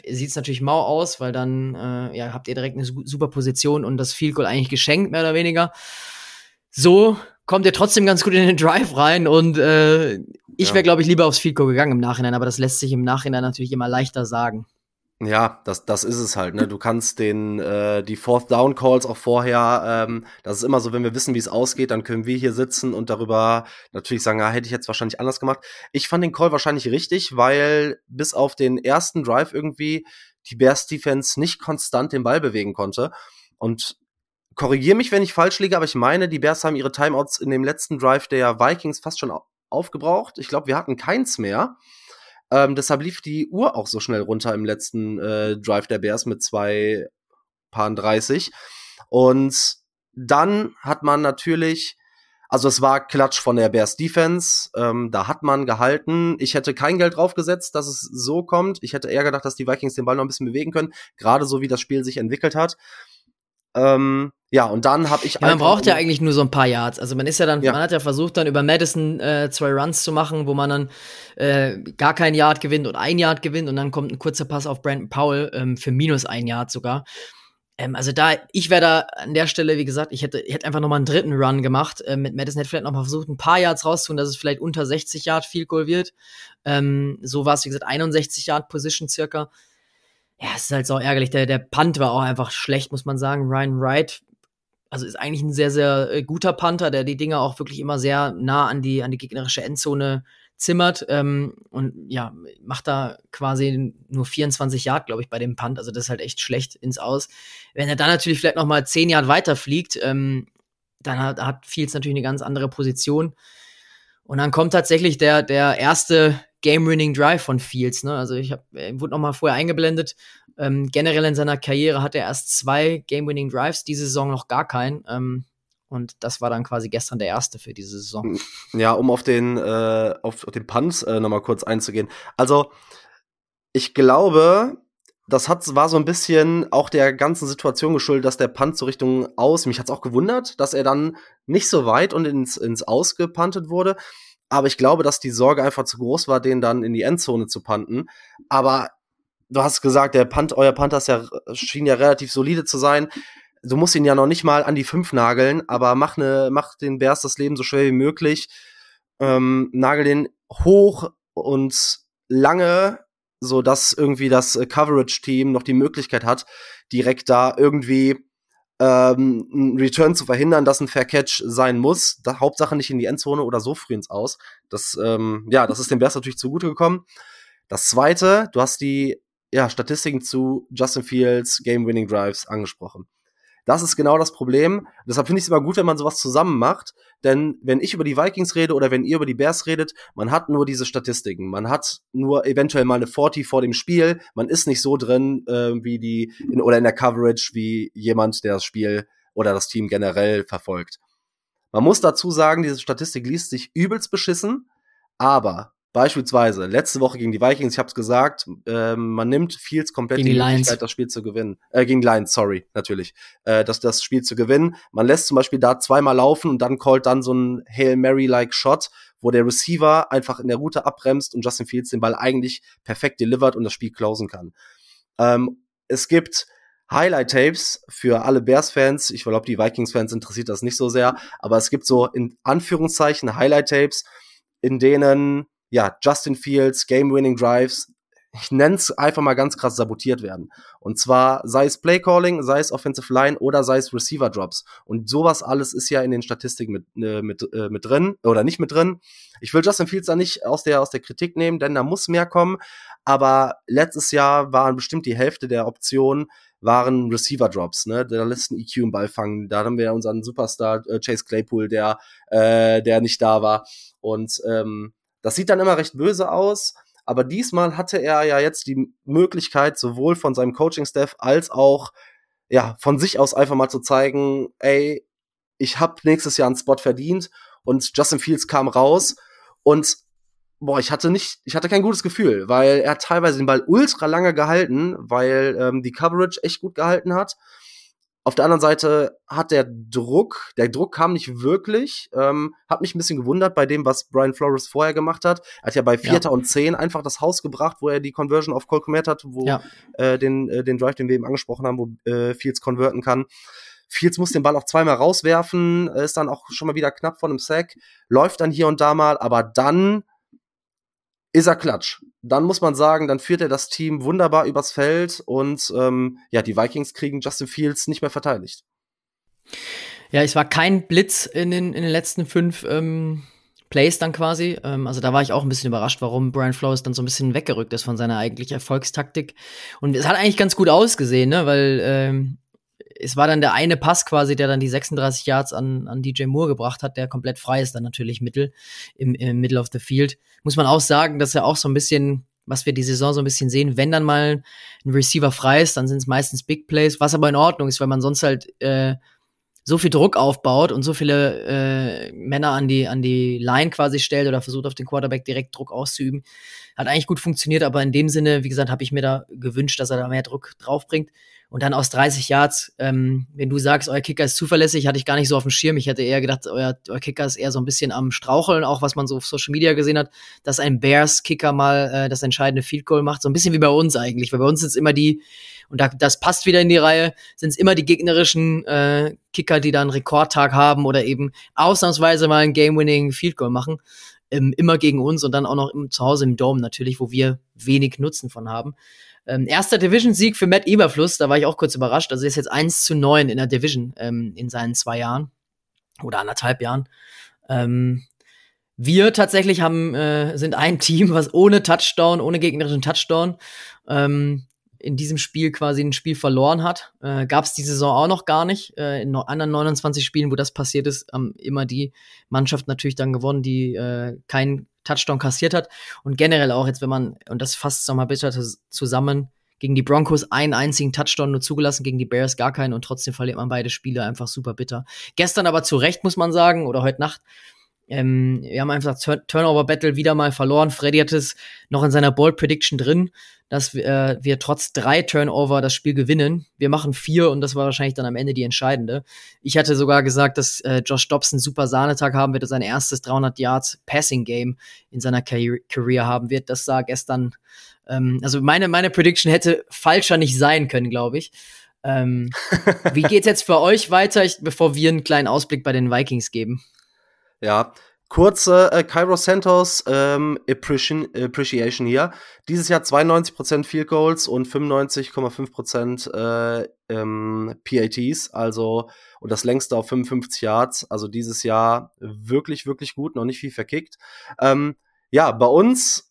sieht es natürlich mau aus, weil dann äh, ja, habt ihr direkt eine super Position und das Field Goal eigentlich geschenkt, mehr oder weniger. So kommt er trotzdem ganz gut in den Drive rein und äh, ich wäre, glaube ich, lieber aufs Field Goal gegangen im Nachhinein, aber das lässt sich im Nachhinein natürlich immer leichter sagen. Ja, das, das ist es halt. Ne? Du kannst den äh, die Fourth Down Calls auch vorher. Ähm, das ist immer so, wenn wir wissen, wie es ausgeht, dann können wir hier sitzen und darüber natürlich sagen, ah, hätte ich jetzt wahrscheinlich anders gemacht. Ich fand den Call wahrscheinlich richtig, weil bis auf den ersten Drive irgendwie die Bears Defense nicht konstant den Ball bewegen konnte. Und korrigiere mich, wenn ich falsch liege, aber ich meine, die Bears haben ihre Timeouts in dem letzten Drive der Vikings fast schon aufgebraucht. Ich glaube, wir hatten keins mehr. Ähm, deshalb lief die Uhr auch so schnell runter im letzten äh, Drive der Bears mit zwei Paaren 30. Und dann hat man natürlich, also es war Klatsch von der Bears Defense, ähm, da hat man gehalten. Ich hätte kein Geld draufgesetzt, dass es so kommt. Ich hätte eher gedacht, dass die Vikings den Ball noch ein bisschen bewegen können, gerade so wie das Spiel sich entwickelt hat. Ähm, ja, und dann habe ich ja, Man braucht ja eigentlich nur so ein paar Yards. Also man ist ja dann, ja. man hat ja versucht, dann über Madison äh, zwei Runs zu machen, wo man dann äh, gar kein Yard gewinnt und ein Yard gewinnt und dann kommt ein kurzer Pass auf Brandon Powell ähm, für minus ein Yard sogar. Ähm, also da, ich wäre da an der Stelle, wie gesagt, ich hätte, ich hätte einfach noch mal einen dritten Run gemacht. Äh, mit Madison hätte vielleicht noch mal versucht, ein paar Yards rauszutun, dass es vielleicht unter 60 Yard Field Goal wird. Ähm, so war es, wie gesagt, 61 Yard Position circa ja, es ist halt so ärgerlich. Der, der Punt war auch einfach schlecht, muss man sagen. Ryan Wright, also ist eigentlich ein sehr, sehr äh, guter Panther, der die Dinger auch wirklich immer sehr nah an die, an die gegnerische Endzone zimmert ähm, und ja, macht da quasi nur 24 Yard, glaube ich, bei dem Punt. Also das ist halt echt schlecht ins Aus. Wenn er dann natürlich vielleicht noch mal 10 Yard weiter fliegt, ähm, dann hat, hat Fields natürlich eine ganz andere Position. Und dann kommt tatsächlich der, der erste Game-Winning Drive von Fields. Ne? Also ich hab, wurde noch mal vorher eingeblendet. Ähm, generell in seiner Karriere hat er erst zwei Game-Winning Drives, diese Saison noch gar keinen. Ähm, und das war dann quasi gestern der erste für diese Saison. Ja, um auf den, äh, auf, auf den Punt äh, noch mal kurz einzugehen. Also ich glaube, das hat, war so ein bisschen auch der ganzen Situation geschuldet, dass der Punt so Richtung Aus, mich hat's auch gewundert, dass er dann nicht so weit und ins, ins Aus gepuntet wurde. Aber ich glaube, dass die Sorge einfach zu groß war, den dann in die Endzone zu punten. Aber du hast gesagt, der Punt, euer Panther ja, schien ja relativ solide zu sein. Du musst ihn ja noch nicht mal an die fünf nageln, aber mach, ne, mach den Bears das Leben so schwer wie möglich. Ähm, nagel den hoch und lange, so dass irgendwie das äh, Coverage-Team noch die Möglichkeit hat, direkt da irgendwie ähm, Return zu verhindern, dass ein Fair Catch sein muss. Da, Hauptsache nicht in die Endzone oder so früh ins Aus. Das, ähm, ja, das ist dem Bears natürlich zugute gekommen. Das zweite, du hast die ja, Statistiken zu Justin Fields Game-Winning Drives angesprochen. Das ist genau das Problem. Deshalb finde ich es immer gut, wenn man sowas zusammen macht. Denn wenn ich über die Vikings rede oder wenn ihr über die Bears redet, man hat nur diese Statistiken. Man hat nur eventuell mal eine 40 vor dem Spiel. Man ist nicht so drin äh, wie die in, oder in der Coverage wie jemand, der das Spiel oder das Team generell verfolgt. Man muss dazu sagen, diese Statistik liest sich übelst beschissen, aber Beispielsweise, letzte Woche gegen die Vikings, ich habe es gesagt, äh, man nimmt Fields komplett gegen die, die Möglichkeit, das Spiel zu gewinnen. Äh, gegen die Lions, sorry, natürlich. Äh, das, das Spiel zu gewinnen. Man lässt zum Beispiel da zweimal laufen und dann callt dann so ein Hail Mary-like Shot, wo der Receiver einfach in der Route abbremst und Justin Fields den Ball eigentlich perfekt delivert und das Spiel closen kann. Ähm, es gibt Highlight-Tapes für alle Bears-Fans. Ich glaube, die Vikings-Fans interessiert das nicht so sehr, aber es gibt so in Anführungszeichen Highlight-Tapes, in denen ja, Justin Fields, Game-Winning Drives, ich nenne es einfach mal ganz krass sabotiert werden. Und zwar sei es Play-Calling, sei es Offensive Line oder sei es Receiver-Drops. Und sowas alles ist ja in den Statistiken mit, äh, mit, äh, mit drin oder nicht mit drin. Ich will Justin Fields da nicht aus der, aus der Kritik nehmen, denn da muss mehr kommen. Aber letztes Jahr waren bestimmt die Hälfte der Optionen waren Receiver-Drops, ne? Da lässt ein EQ im Ball fangen. Da haben wir unseren Superstar äh, Chase Claypool, der, äh, der nicht da war. Und ähm, das sieht dann immer recht böse aus, aber diesmal hatte er ja jetzt die Möglichkeit, sowohl von seinem Coaching-Staff als auch ja, von sich aus einfach mal zu zeigen, ey, ich habe nächstes Jahr einen Spot verdient und Justin Fields kam raus und boah, ich hatte nicht, ich hatte kein gutes Gefühl, weil er teilweise den Ball ultra lange gehalten, weil ähm, die Coverage echt gut gehalten hat auf der anderen Seite hat der Druck, der Druck kam nicht wirklich, ähm, hat mich ein bisschen gewundert bei dem, was Brian Flores vorher gemacht hat. Er hat ja bei Vierter ja. und Zehn einfach das Haus gebracht, wo er die Conversion auf Call Command hat, wo ja. äh, den, äh, den Drive, den wir eben angesprochen haben, wo äh, Fields konverten kann. Fields muss den Ball auch zweimal rauswerfen, äh, ist dann auch schon mal wieder knapp von einem Sack, läuft dann hier und da mal, aber dann ist er klatsch. Dann muss man sagen, dann führt er das Team wunderbar übers Feld und ähm, ja, die Vikings kriegen Justin Fields nicht mehr verteidigt. Ja, es war kein Blitz in den, in den letzten fünf ähm, Plays dann quasi. Ähm, also da war ich auch ein bisschen überrascht, warum Brian Flores dann so ein bisschen weggerückt ist von seiner eigentlichen Erfolgstaktik. Und es hat eigentlich ganz gut ausgesehen, ne? weil ähm, es war dann der eine Pass quasi, der dann die 36 Yards an, an DJ Moore gebracht hat, der komplett frei ist dann natürlich mittel im, im Middle of the Field. Muss man auch sagen, dass er auch so ein bisschen, was wir die Saison so ein bisschen sehen, wenn dann mal ein Receiver frei ist, dann sind es meistens Big Plays, was aber in Ordnung ist, weil man sonst halt äh, so viel Druck aufbaut und so viele äh, Männer an die, an die Line quasi stellt oder versucht auf den Quarterback direkt Druck auszuüben. Hat eigentlich gut funktioniert, aber in dem Sinne, wie gesagt, habe ich mir da gewünscht, dass er da mehr Druck draufbringt. Und dann aus 30 Yards, ähm, wenn du sagst, euer Kicker ist zuverlässig, hatte ich gar nicht so auf dem Schirm. Ich hätte eher gedacht, euer, euer Kicker ist eher so ein bisschen am Straucheln, auch was man so auf Social Media gesehen hat, dass ein Bears-Kicker mal äh, das entscheidende Field Goal macht. So ein bisschen wie bei uns eigentlich, weil bei uns sind es immer die, und da, das passt wieder in die Reihe, sind es immer die gegnerischen äh, Kicker, die da einen Rekordtag haben oder eben ausnahmsweise mal ein Game-Winning Field Goal machen. Ähm, immer gegen uns und dann auch noch im, zu Hause im Dome natürlich, wo wir wenig Nutzen von haben. Ähm, erster Division-Sieg für Matt Eberfluss, da war ich auch kurz überrascht. Also er ist jetzt 1 zu 9 in der Division ähm, in seinen zwei Jahren oder anderthalb Jahren. Ähm, wir tatsächlich haben, äh, sind ein Team, was ohne Touchdown, ohne gegnerischen Touchdown ähm, in diesem Spiel quasi ein Spiel verloren hat. Äh, Gab es die Saison auch noch gar nicht. Äh, in anderen 29 Spielen, wo das passiert ist, haben immer die Mannschaft natürlich dann gewonnen, die äh, keinen Touchdown kassiert hat. Und generell auch jetzt, wenn man, und das fasst nochmal bitter zusammen, gegen die Broncos einen einzigen Touchdown nur zugelassen, gegen die Bears gar keinen und trotzdem verliert man beide Spiele einfach super bitter. Gestern aber zu Recht, muss man sagen, oder heute Nacht, ähm, wir haben einfach Turnover Battle wieder mal verloren. Freddy hat es noch in seiner Bold Prediction drin dass wir, äh, wir trotz drei Turnover das Spiel gewinnen. Wir machen vier und das war wahrscheinlich dann am Ende die entscheidende. Ich hatte sogar gesagt, dass äh, Josh Dobbs einen super Sahnetag haben wird, sein erstes 300 Yards Passing Game in seiner Career haben wird. Das sah gestern, ähm, also meine, meine Prediction hätte falscher nicht sein können, glaube ich. Ähm, wie geht's jetzt für euch weiter, ich, bevor wir einen kleinen Ausblick bei den Vikings geben? Ja, Kurze äh, Cairo Santos ähm, Appreciation, hier. Dieses Jahr 92% Field Goals und 95,5% äh, ähm, PATs, also und das längste auf 55 Yards. Also dieses Jahr wirklich, wirklich gut, noch nicht viel verkickt. Ähm, ja, bei uns,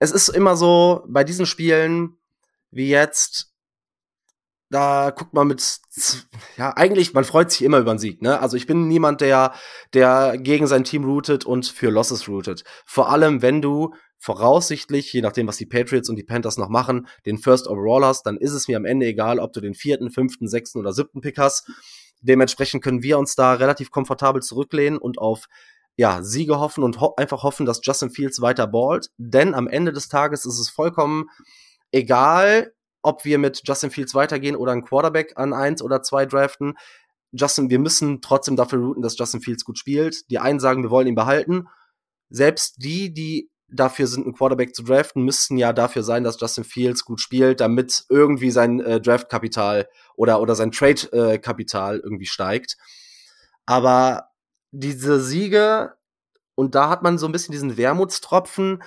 es ist immer so, bei diesen Spielen wie jetzt, da guckt man mit, ja, eigentlich, man freut sich immer über einen Sieg, ne? Also ich bin niemand, der, der gegen sein Team routet und für Losses routet. Vor allem, wenn du voraussichtlich, je nachdem, was die Patriots und die Panthers noch machen, den First Overall hast, dann ist es mir am Ende egal, ob du den vierten, fünften, sechsten oder siebten Pick hast. Dementsprechend können wir uns da relativ komfortabel zurücklehnen und auf ja, Siege hoffen und ho einfach hoffen, dass Justin Fields weiter ballt. Denn am Ende des Tages ist es vollkommen egal, ob wir mit Justin Fields weitergehen oder einen Quarterback an eins oder zwei draften. Justin, wir müssen trotzdem dafür routen, dass Justin Fields gut spielt. Die einen sagen, wir wollen ihn behalten. Selbst die, die dafür sind, einen Quarterback zu draften, müssten ja dafür sein, dass Justin Fields gut spielt, damit irgendwie sein äh, Draftkapital oder, oder sein Trade-Kapital äh, irgendwie steigt. Aber diese Siege, und da hat man so ein bisschen diesen Wermutstropfen,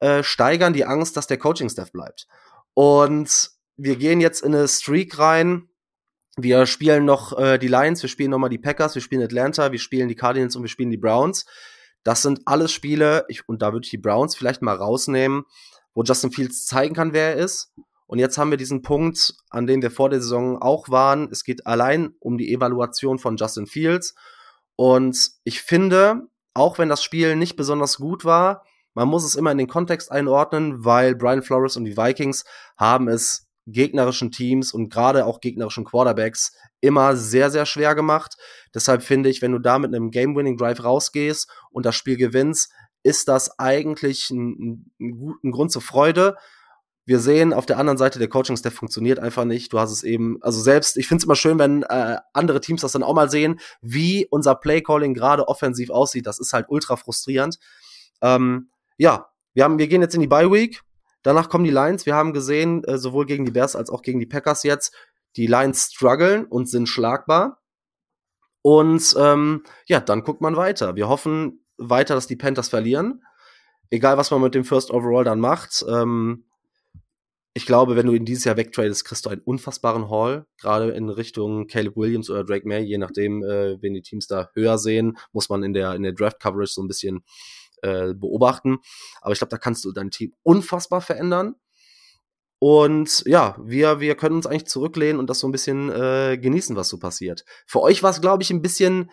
äh, steigern die Angst, dass der Coaching-Staff bleibt. Und wir gehen jetzt in eine Streak rein. Wir spielen noch äh, die Lions, wir spielen noch mal die Packers, wir spielen Atlanta, wir spielen die Cardinals und wir spielen die Browns. Das sind alles Spiele, ich, und da würde ich die Browns vielleicht mal rausnehmen, wo Justin Fields zeigen kann, wer er ist. Und jetzt haben wir diesen Punkt, an dem wir vor der Saison auch waren. Es geht allein um die Evaluation von Justin Fields. Und ich finde, auch wenn das Spiel nicht besonders gut war, man muss es immer in den Kontext einordnen, weil Brian Flores und die Vikings haben es gegnerischen Teams und gerade auch gegnerischen Quarterbacks immer sehr, sehr schwer gemacht. Deshalb finde ich, wenn du da mit einem Game-Winning-Drive rausgehst und das Spiel gewinnst, ist das eigentlich ein, ein, ein Grund zur Freude. Wir sehen auf der anderen Seite, der Coaching-Staff funktioniert einfach nicht. Du hast es eben, also selbst, ich finde es immer schön, wenn äh, andere Teams das dann auch mal sehen, wie unser Play-Calling gerade offensiv aussieht. Das ist halt ultra frustrierend. Ähm, ja, wir, haben, wir gehen jetzt in die Bye Week. Danach kommen die Lions. Wir haben gesehen, äh, sowohl gegen die Bears als auch gegen die Packers jetzt, die Lions strugglen und sind schlagbar. Und ähm, ja, dann guckt man weiter. Wir hoffen weiter, dass die Panthers verlieren. Egal, was man mit dem First Overall dann macht. Ähm, ich glaube, wenn du ihn dieses Jahr wegtradest, kriegst du einen unfassbaren Haul, gerade in Richtung Caleb Williams oder Drake May, je nachdem, äh, wen die Teams da höher sehen, muss man in der, in der Draft Coverage so ein bisschen äh, beobachten. Aber ich glaube, da kannst du dein Team unfassbar verändern. Und ja, wir, wir können uns eigentlich zurücklehnen und das so ein bisschen äh, genießen, was so passiert. Für euch war es, glaube ich, ein bisschen,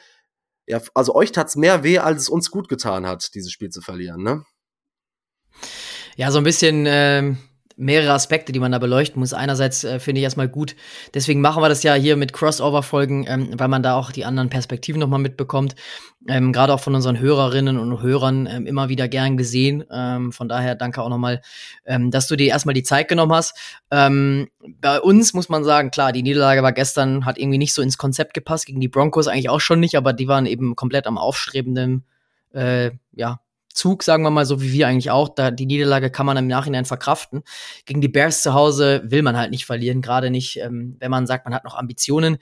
ja, also euch tat's mehr weh, als es uns gut getan hat, dieses Spiel zu verlieren, ne? Ja, so ein bisschen, ähm, mehrere Aspekte, die man da beleuchten muss. Einerseits äh, finde ich erstmal gut, deswegen machen wir das ja hier mit Crossover-Folgen, ähm, weil man da auch die anderen Perspektiven nochmal mitbekommt. Ähm, Gerade auch von unseren Hörerinnen und Hörern ähm, immer wieder gern gesehen. Ähm, von daher danke auch nochmal, ähm, dass du dir erstmal die Zeit genommen hast. Ähm, bei uns muss man sagen, klar, die Niederlage war gestern, hat irgendwie nicht so ins Konzept gepasst, gegen die Broncos eigentlich auch schon nicht, aber die waren eben komplett am aufstrebenden äh, ja, Zug, sagen wir mal, so wie wir eigentlich auch. Da, die Niederlage kann man im Nachhinein verkraften. Gegen die Bears zu Hause will man halt nicht verlieren, gerade nicht, ähm, wenn man sagt, man hat noch Ambitionen.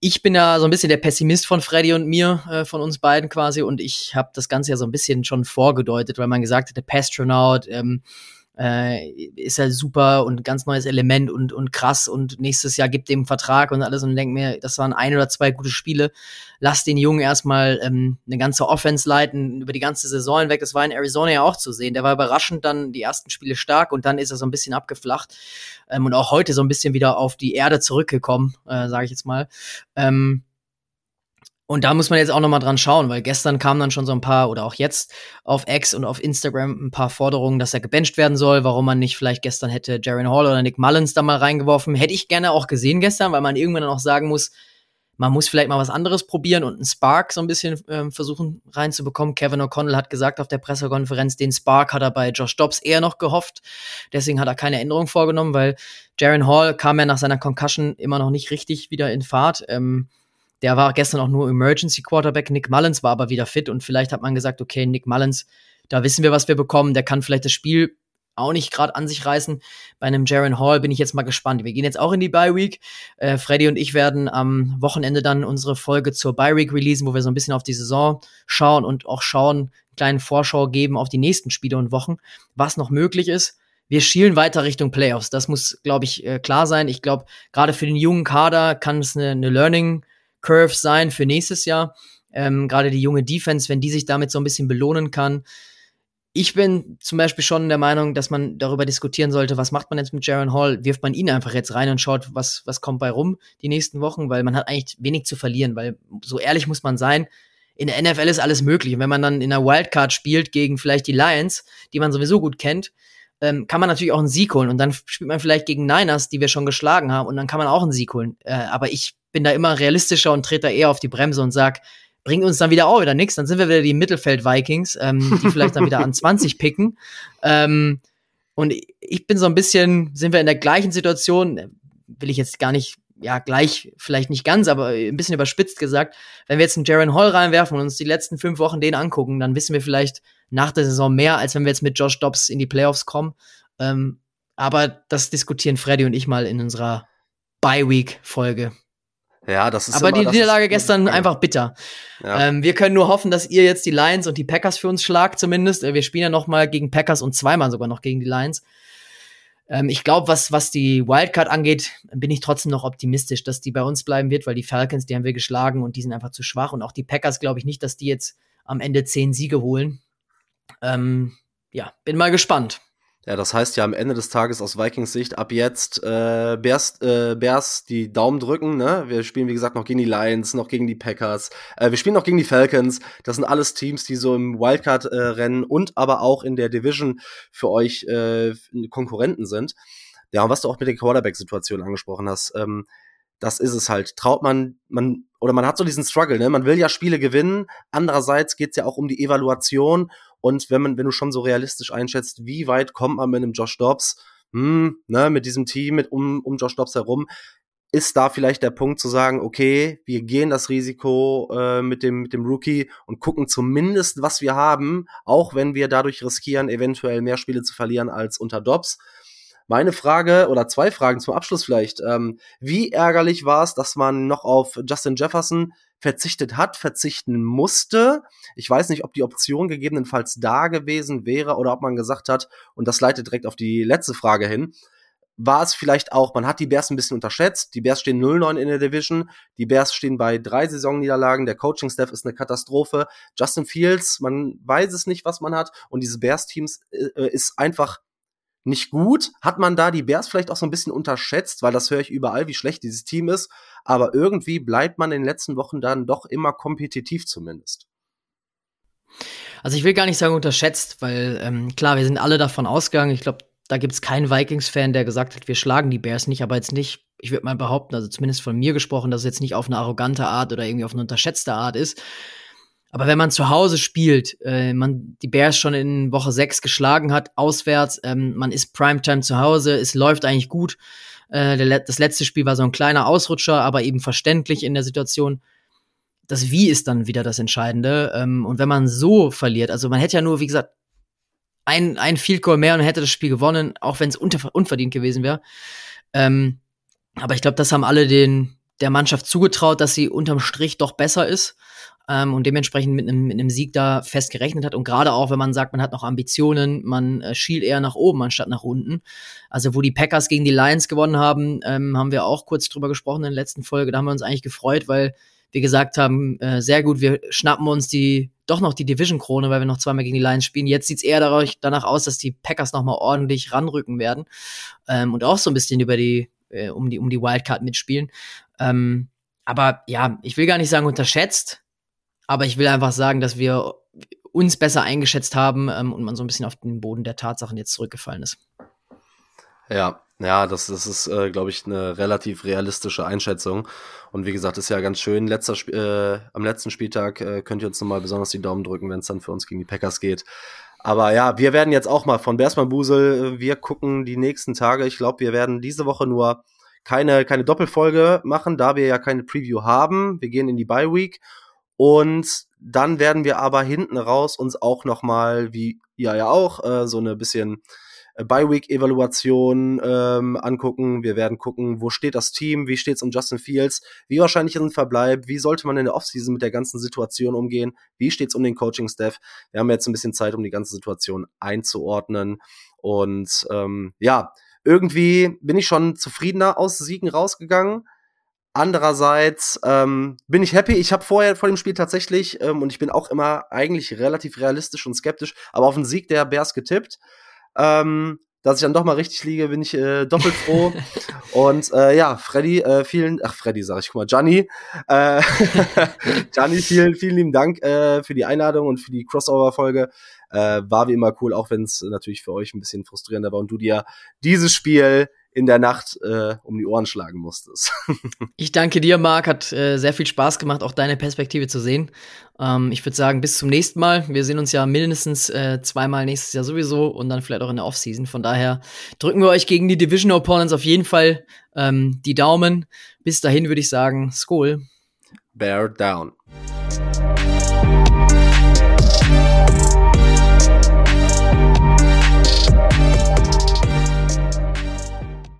Ich bin ja so ein bisschen der Pessimist von Freddy und mir, äh, von uns beiden quasi, und ich habe das Ganze ja so ein bisschen schon vorgedeutet, weil man gesagt hat, der Pastronaut, ähm, äh, ist ja super und ganz neues Element und, und krass und nächstes Jahr gibt dem Vertrag und alles und denk mir, das waren ein oder zwei gute Spiele. Lass den Jungen erstmal ähm, eine ganze Offense leiten, über die ganze Saison hinweg. Das war in Arizona ja auch zu sehen. Der war überraschend dann die ersten Spiele stark und dann ist er so ein bisschen abgeflacht ähm, und auch heute so ein bisschen wieder auf die Erde zurückgekommen, äh, sage ich jetzt mal. Ähm, und da muss man jetzt auch noch mal dran schauen, weil gestern kamen dann schon so ein paar oder auch jetzt auf X und auf Instagram ein paar Forderungen, dass er gebencht werden soll, warum man nicht vielleicht gestern hätte Jaron Hall oder Nick Mullins da mal reingeworfen. Hätte ich gerne auch gesehen gestern, weil man irgendwann dann auch sagen muss, man muss vielleicht mal was anderes probieren und einen Spark so ein bisschen ähm, versuchen reinzubekommen. Kevin O'Connell hat gesagt auf der Pressekonferenz, den Spark hat er bei Josh Dobbs eher noch gehofft. Deswegen hat er keine Änderung vorgenommen, weil Jaron Hall kam ja nach seiner Concussion immer noch nicht richtig wieder in Fahrt. Ähm, der war gestern auch nur Emergency Quarterback. Nick Mullins war aber wieder fit und vielleicht hat man gesagt, okay, Nick Mullins, da wissen wir, was wir bekommen. Der kann vielleicht das Spiel auch nicht gerade an sich reißen. Bei einem Jaron Hall bin ich jetzt mal gespannt. Wir gehen jetzt auch in die Bye Week. Äh, Freddy und ich werden am Wochenende dann unsere Folge zur Bye Week releasen, wo wir so ein bisschen auf die Saison schauen und auch schauen, einen kleinen Vorschau geben auf die nächsten Spiele und Wochen, was noch möglich ist. Wir schielen weiter Richtung Playoffs. Das muss, glaube ich, äh, klar sein. Ich glaube, gerade für den jungen Kader kann es eine, eine Learning Curve sein für nächstes Jahr. Ähm, Gerade die junge Defense, wenn die sich damit so ein bisschen belohnen kann. ich bin zum Beispiel schon der Meinung, dass man darüber diskutieren sollte, was macht man jetzt mit Jaron Hall? Wirft man ihn einfach jetzt rein und schaut, was, was kommt bei rum die nächsten Wochen, weil man hat eigentlich wenig zu verlieren, weil so ehrlich muss man sein, in der NFL ist alles möglich. Und wenn man dann in einer Wildcard spielt gegen vielleicht die Lions, die man sowieso gut kennt, ähm, kann man natürlich auch einen Sieg holen. Und dann spielt man vielleicht gegen Niners, die wir schon geschlagen haben, und dann kann man auch einen Sieg holen. Äh, aber ich bin da immer realistischer und trete da eher auf die Bremse und sag, bringt uns dann wieder auch wieder nichts. Dann sind wir wieder die Mittelfeld-Vikings, ähm, die vielleicht dann wieder an 20 picken. Ähm, und ich bin so ein bisschen, sind wir in der gleichen Situation, will ich jetzt gar nicht, ja, gleich, vielleicht nicht ganz, aber ein bisschen überspitzt gesagt. Wenn wir jetzt einen Jaron Hall reinwerfen und uns die letzten fünf Wochen den angucken, dann wissen wir vielleicht nach der Saison mehr, als wenn wir jetzt mit Josh Dobbs in die Playoffs kommen. Ähm, aber das diskutieren Freddy und ich mal in unserer Bye-Week-Folge. Ja, das ist Aber immer, die Niederlage gestern einfach bitter. Ja. Ähm, wir können nur hoffen, dass ihr jetzt die Lions und die Packers für uns schlagt, zumindest. Äh, wir spielen ja noch mal gegen Packers und zweimal sogar noch gegen die Lions. Ähm, ich glaube, was, was die Wildcard angeht, bin ich trotzdem noch optimistisch, dass die bei uns bleiben wird, weil die Falcons, die haben wir geschlagen und die sind einfach zu schwach. Und auch die Packers glaube ich nicht, dass die jetzt am Ende zehn Siege holen. Ähm, ja, bin mal gespannt. Ja, das heißt ja am Ende des Tages aus Vikings Sicht ab jetzt äh, Bears, äh, Bears die Daumen drücken. Ne? Wir spielen, wie gesagt, noch gegen die Lions, noch gegen die Packers. Äh, wir spielen noch gegen die Falcons. Das sind alles Teams, die so im Wildcard-Rennen äh, und aber auch in der Division für euch äh, Konkurrenten sind. Ja, und was du auch mit der Quarterback-Situation angesprochen hast, ähm, das ist es halt. Traut man, man, oder man hat so diesen Struggle, ne? Man will ja Spiele gewinnen. Andererseits geht's ja auch um die Evaluation und wenn man, wenn du schon so realistisch einschätzt, wie weit kommt man mit einem Josh Dobbs, hm, ne, mit diesem Team, mit um, um Josh Dobbs herum, ist da vielleicht der Punkt zu sagen, okay, wir gehen das Risiko äh, mit dem mit dem Rookie und gucken zumindest, was wir haben, auch wenn wir dadurch riskieren, eventuell mehr Spiele zu verlieren als unter Dobbs. Meine Frage oder zwei Fragen zum Abschluss vielleicht. Ähm, wie ärgerlich war es, dass man noch auf Justin Jefferson verzichtet hat, verzichten musste. Ich weiß nicht, ob die Option gegebenenfalls da gewesen wäre oder ob man gesagt hat, und das leitet direkt auf die letzte Frage hin, war es vielleicht auch, man hat die Bears ein bisschen unterschätzt. Die Bears stehen 0-9 in der Division. Die Bears stehen bei drei Saisonniederlagen. Der Coaching-Staff ist eine Katastrophe. Justin Fields, man weiß es nicht, was man hat. Und diese Bears-Teams äh, ist einfach nicht gut. Hat man da die Bears vielleicht auch so ein bisschen unterschätzt, weil das höre ich überall, wie schlecht dieses Team ist. Aber irgendwie bleibt man in den letzten Wochen dann doch immer kompetitiv zumindest. Also ich will gar nicht sagen unterschätzt, weil ähm, klar, wir sind alle davon ausgegangen. Ich glaube, da gibt es keinen Vikings-Fan, der gesagt hat, wir schlagen die Bears nicht, aber jetzt nicht, ich würde mal behaupten, also zumindest von mir gesprochen, dass es jetzt nicht auf eine arrogante Art oder irgendwie auf eine unterschätzte Art ist. Aber wenn man zu Hause spielt, äh, man die Bears schon in Woche 6 geschlagen hat, auswärts, ähm, man ist Primetime zu Hause, es läuft eigentlich gut. Äh, der, das letzte Spiel war so ein kleiner Ausrutscher, aber eben verständlich in der Situation. Das Wie ist dann wieder das Entscheidende. Ähm, und wenn man so verliert, also man hätte ja nur, wie gesagt, ein, ein Field Goal mehr und hätte das Spiel gewonnen, auch wenn es unverdient gewesen wäre. Ähm, aber ich glaube, das haben alle den, der Mannschaft zugetraut, dass sie unterm Strich doch besser ist ähm, und dementsprechend mit einem, mit einem Sieg da fest gerechnet hat. Und gerade auch, wenn man sagt, man hat noch Ambitionen, man äh, schielt eher nach oben anstatt nach unten. Also wo die Packers gegen die Lions gewonnen haben, ähm, haben wir auch kurz drüber gesprochen in der letzten Folge. Da haben wir uns eigentlich gefreut, weil wir gesagt haben, äh, sehr gut, wir schnappen uns die doch noch die Division-Krone, weil wir noch zweimal gegen die Lions spielen. Jetzt sieht's eher dadurch, danach aus, dass die Packers noch mal ordentlich ranrücken werden ähm, und auch so ein bisschen über die äh, um die um die Wildcard mitspielen. Ähm, aber ja, ich will gar nicht sagen unterschätzt, aber ich will einfach sagen, dass wir uns besser eingeschätzt haben ähm, und man so ein bisschen auf den Boden der Tatsachen jetzt zurückgefallen ist. Ja, ja, das, das ist, äh, glaube ich, eine relativ realistische Einschätzung. Und wie gesagt, ist ja ganz schön. Letzter, äh, am letzten Spieltag äh, könnt ihr uns nochmal besonders die Daumen drücken, wenn es dann für uns gegen die Packers geht. Aber ja, wir werden jetzt auch mal von Bersmann Busel, äh, wir gucken die nächsten Tage. Ich glaube, wir werden diese Woche nur keine, keine Doppelfolge machen, da wir ja keine Preview haben. Wir gehen in die Bye Week und dann werden wir aber hinten raus uns auch noch mal, wie ja ja auch, äh, so eine bisschen äh, Bye-Week-Evaluation ähm, angucken. Wir werden gucken, wo steht das Team, wie steht es um Justin Fields, wie wahrscheinlich ist ein Verbleib, wie sollte man in der Offseason mit der ganzen Situation umgehen, wie steht es um den Coaching-Staff. Wir haben jetzt ein bisschen Zeit, um die ganze Situation einzuordnen. Und ähm, ja, irgendwie bin ich schon zufriedener aus Siegen rausgegangen. Andererseits ähm, bin ich happy. Ich habe vorher vor dem Spiel tatsächlich, ähm, und ich bin auch immer eigentlich relativ realistisch und skeptisch, aber auf den Sieg der Bears getippt. Ähm, dass ich dann doch mal richtig liege, bin ich äh, doppelt froh. und äh, ja, Freddy, äh, vielen, ach Freddy sag ich, guck mal, Gianni, äh, Gianni, vielen, vielen lieben Dank äh, für die Einladung und für die Crossover-Folge. Äh, war wie immer cool, auch wenn es natürlich für euch ein bisschen frustrierender war und du dir dieses Spiel in der Nacht äh, um die Ohren schlagen musstest. ich danke dir, Marc. Hat äh, sehr viel Spaß gemacht, auch deine Perspektive zu sehen. Ähm, ich würde sagen, bis zum nächsten Mal. Wir sehen uns ja mindestens äh, zweimal nächstes Jahr sowieso und dann vielleicht auch in der Offseason. Von daher drücken wir euch gegen die Division Opponents auf jeden Fall ähm, die Daumen. Bis dahin würde ich sagen, Skoll. Bear down.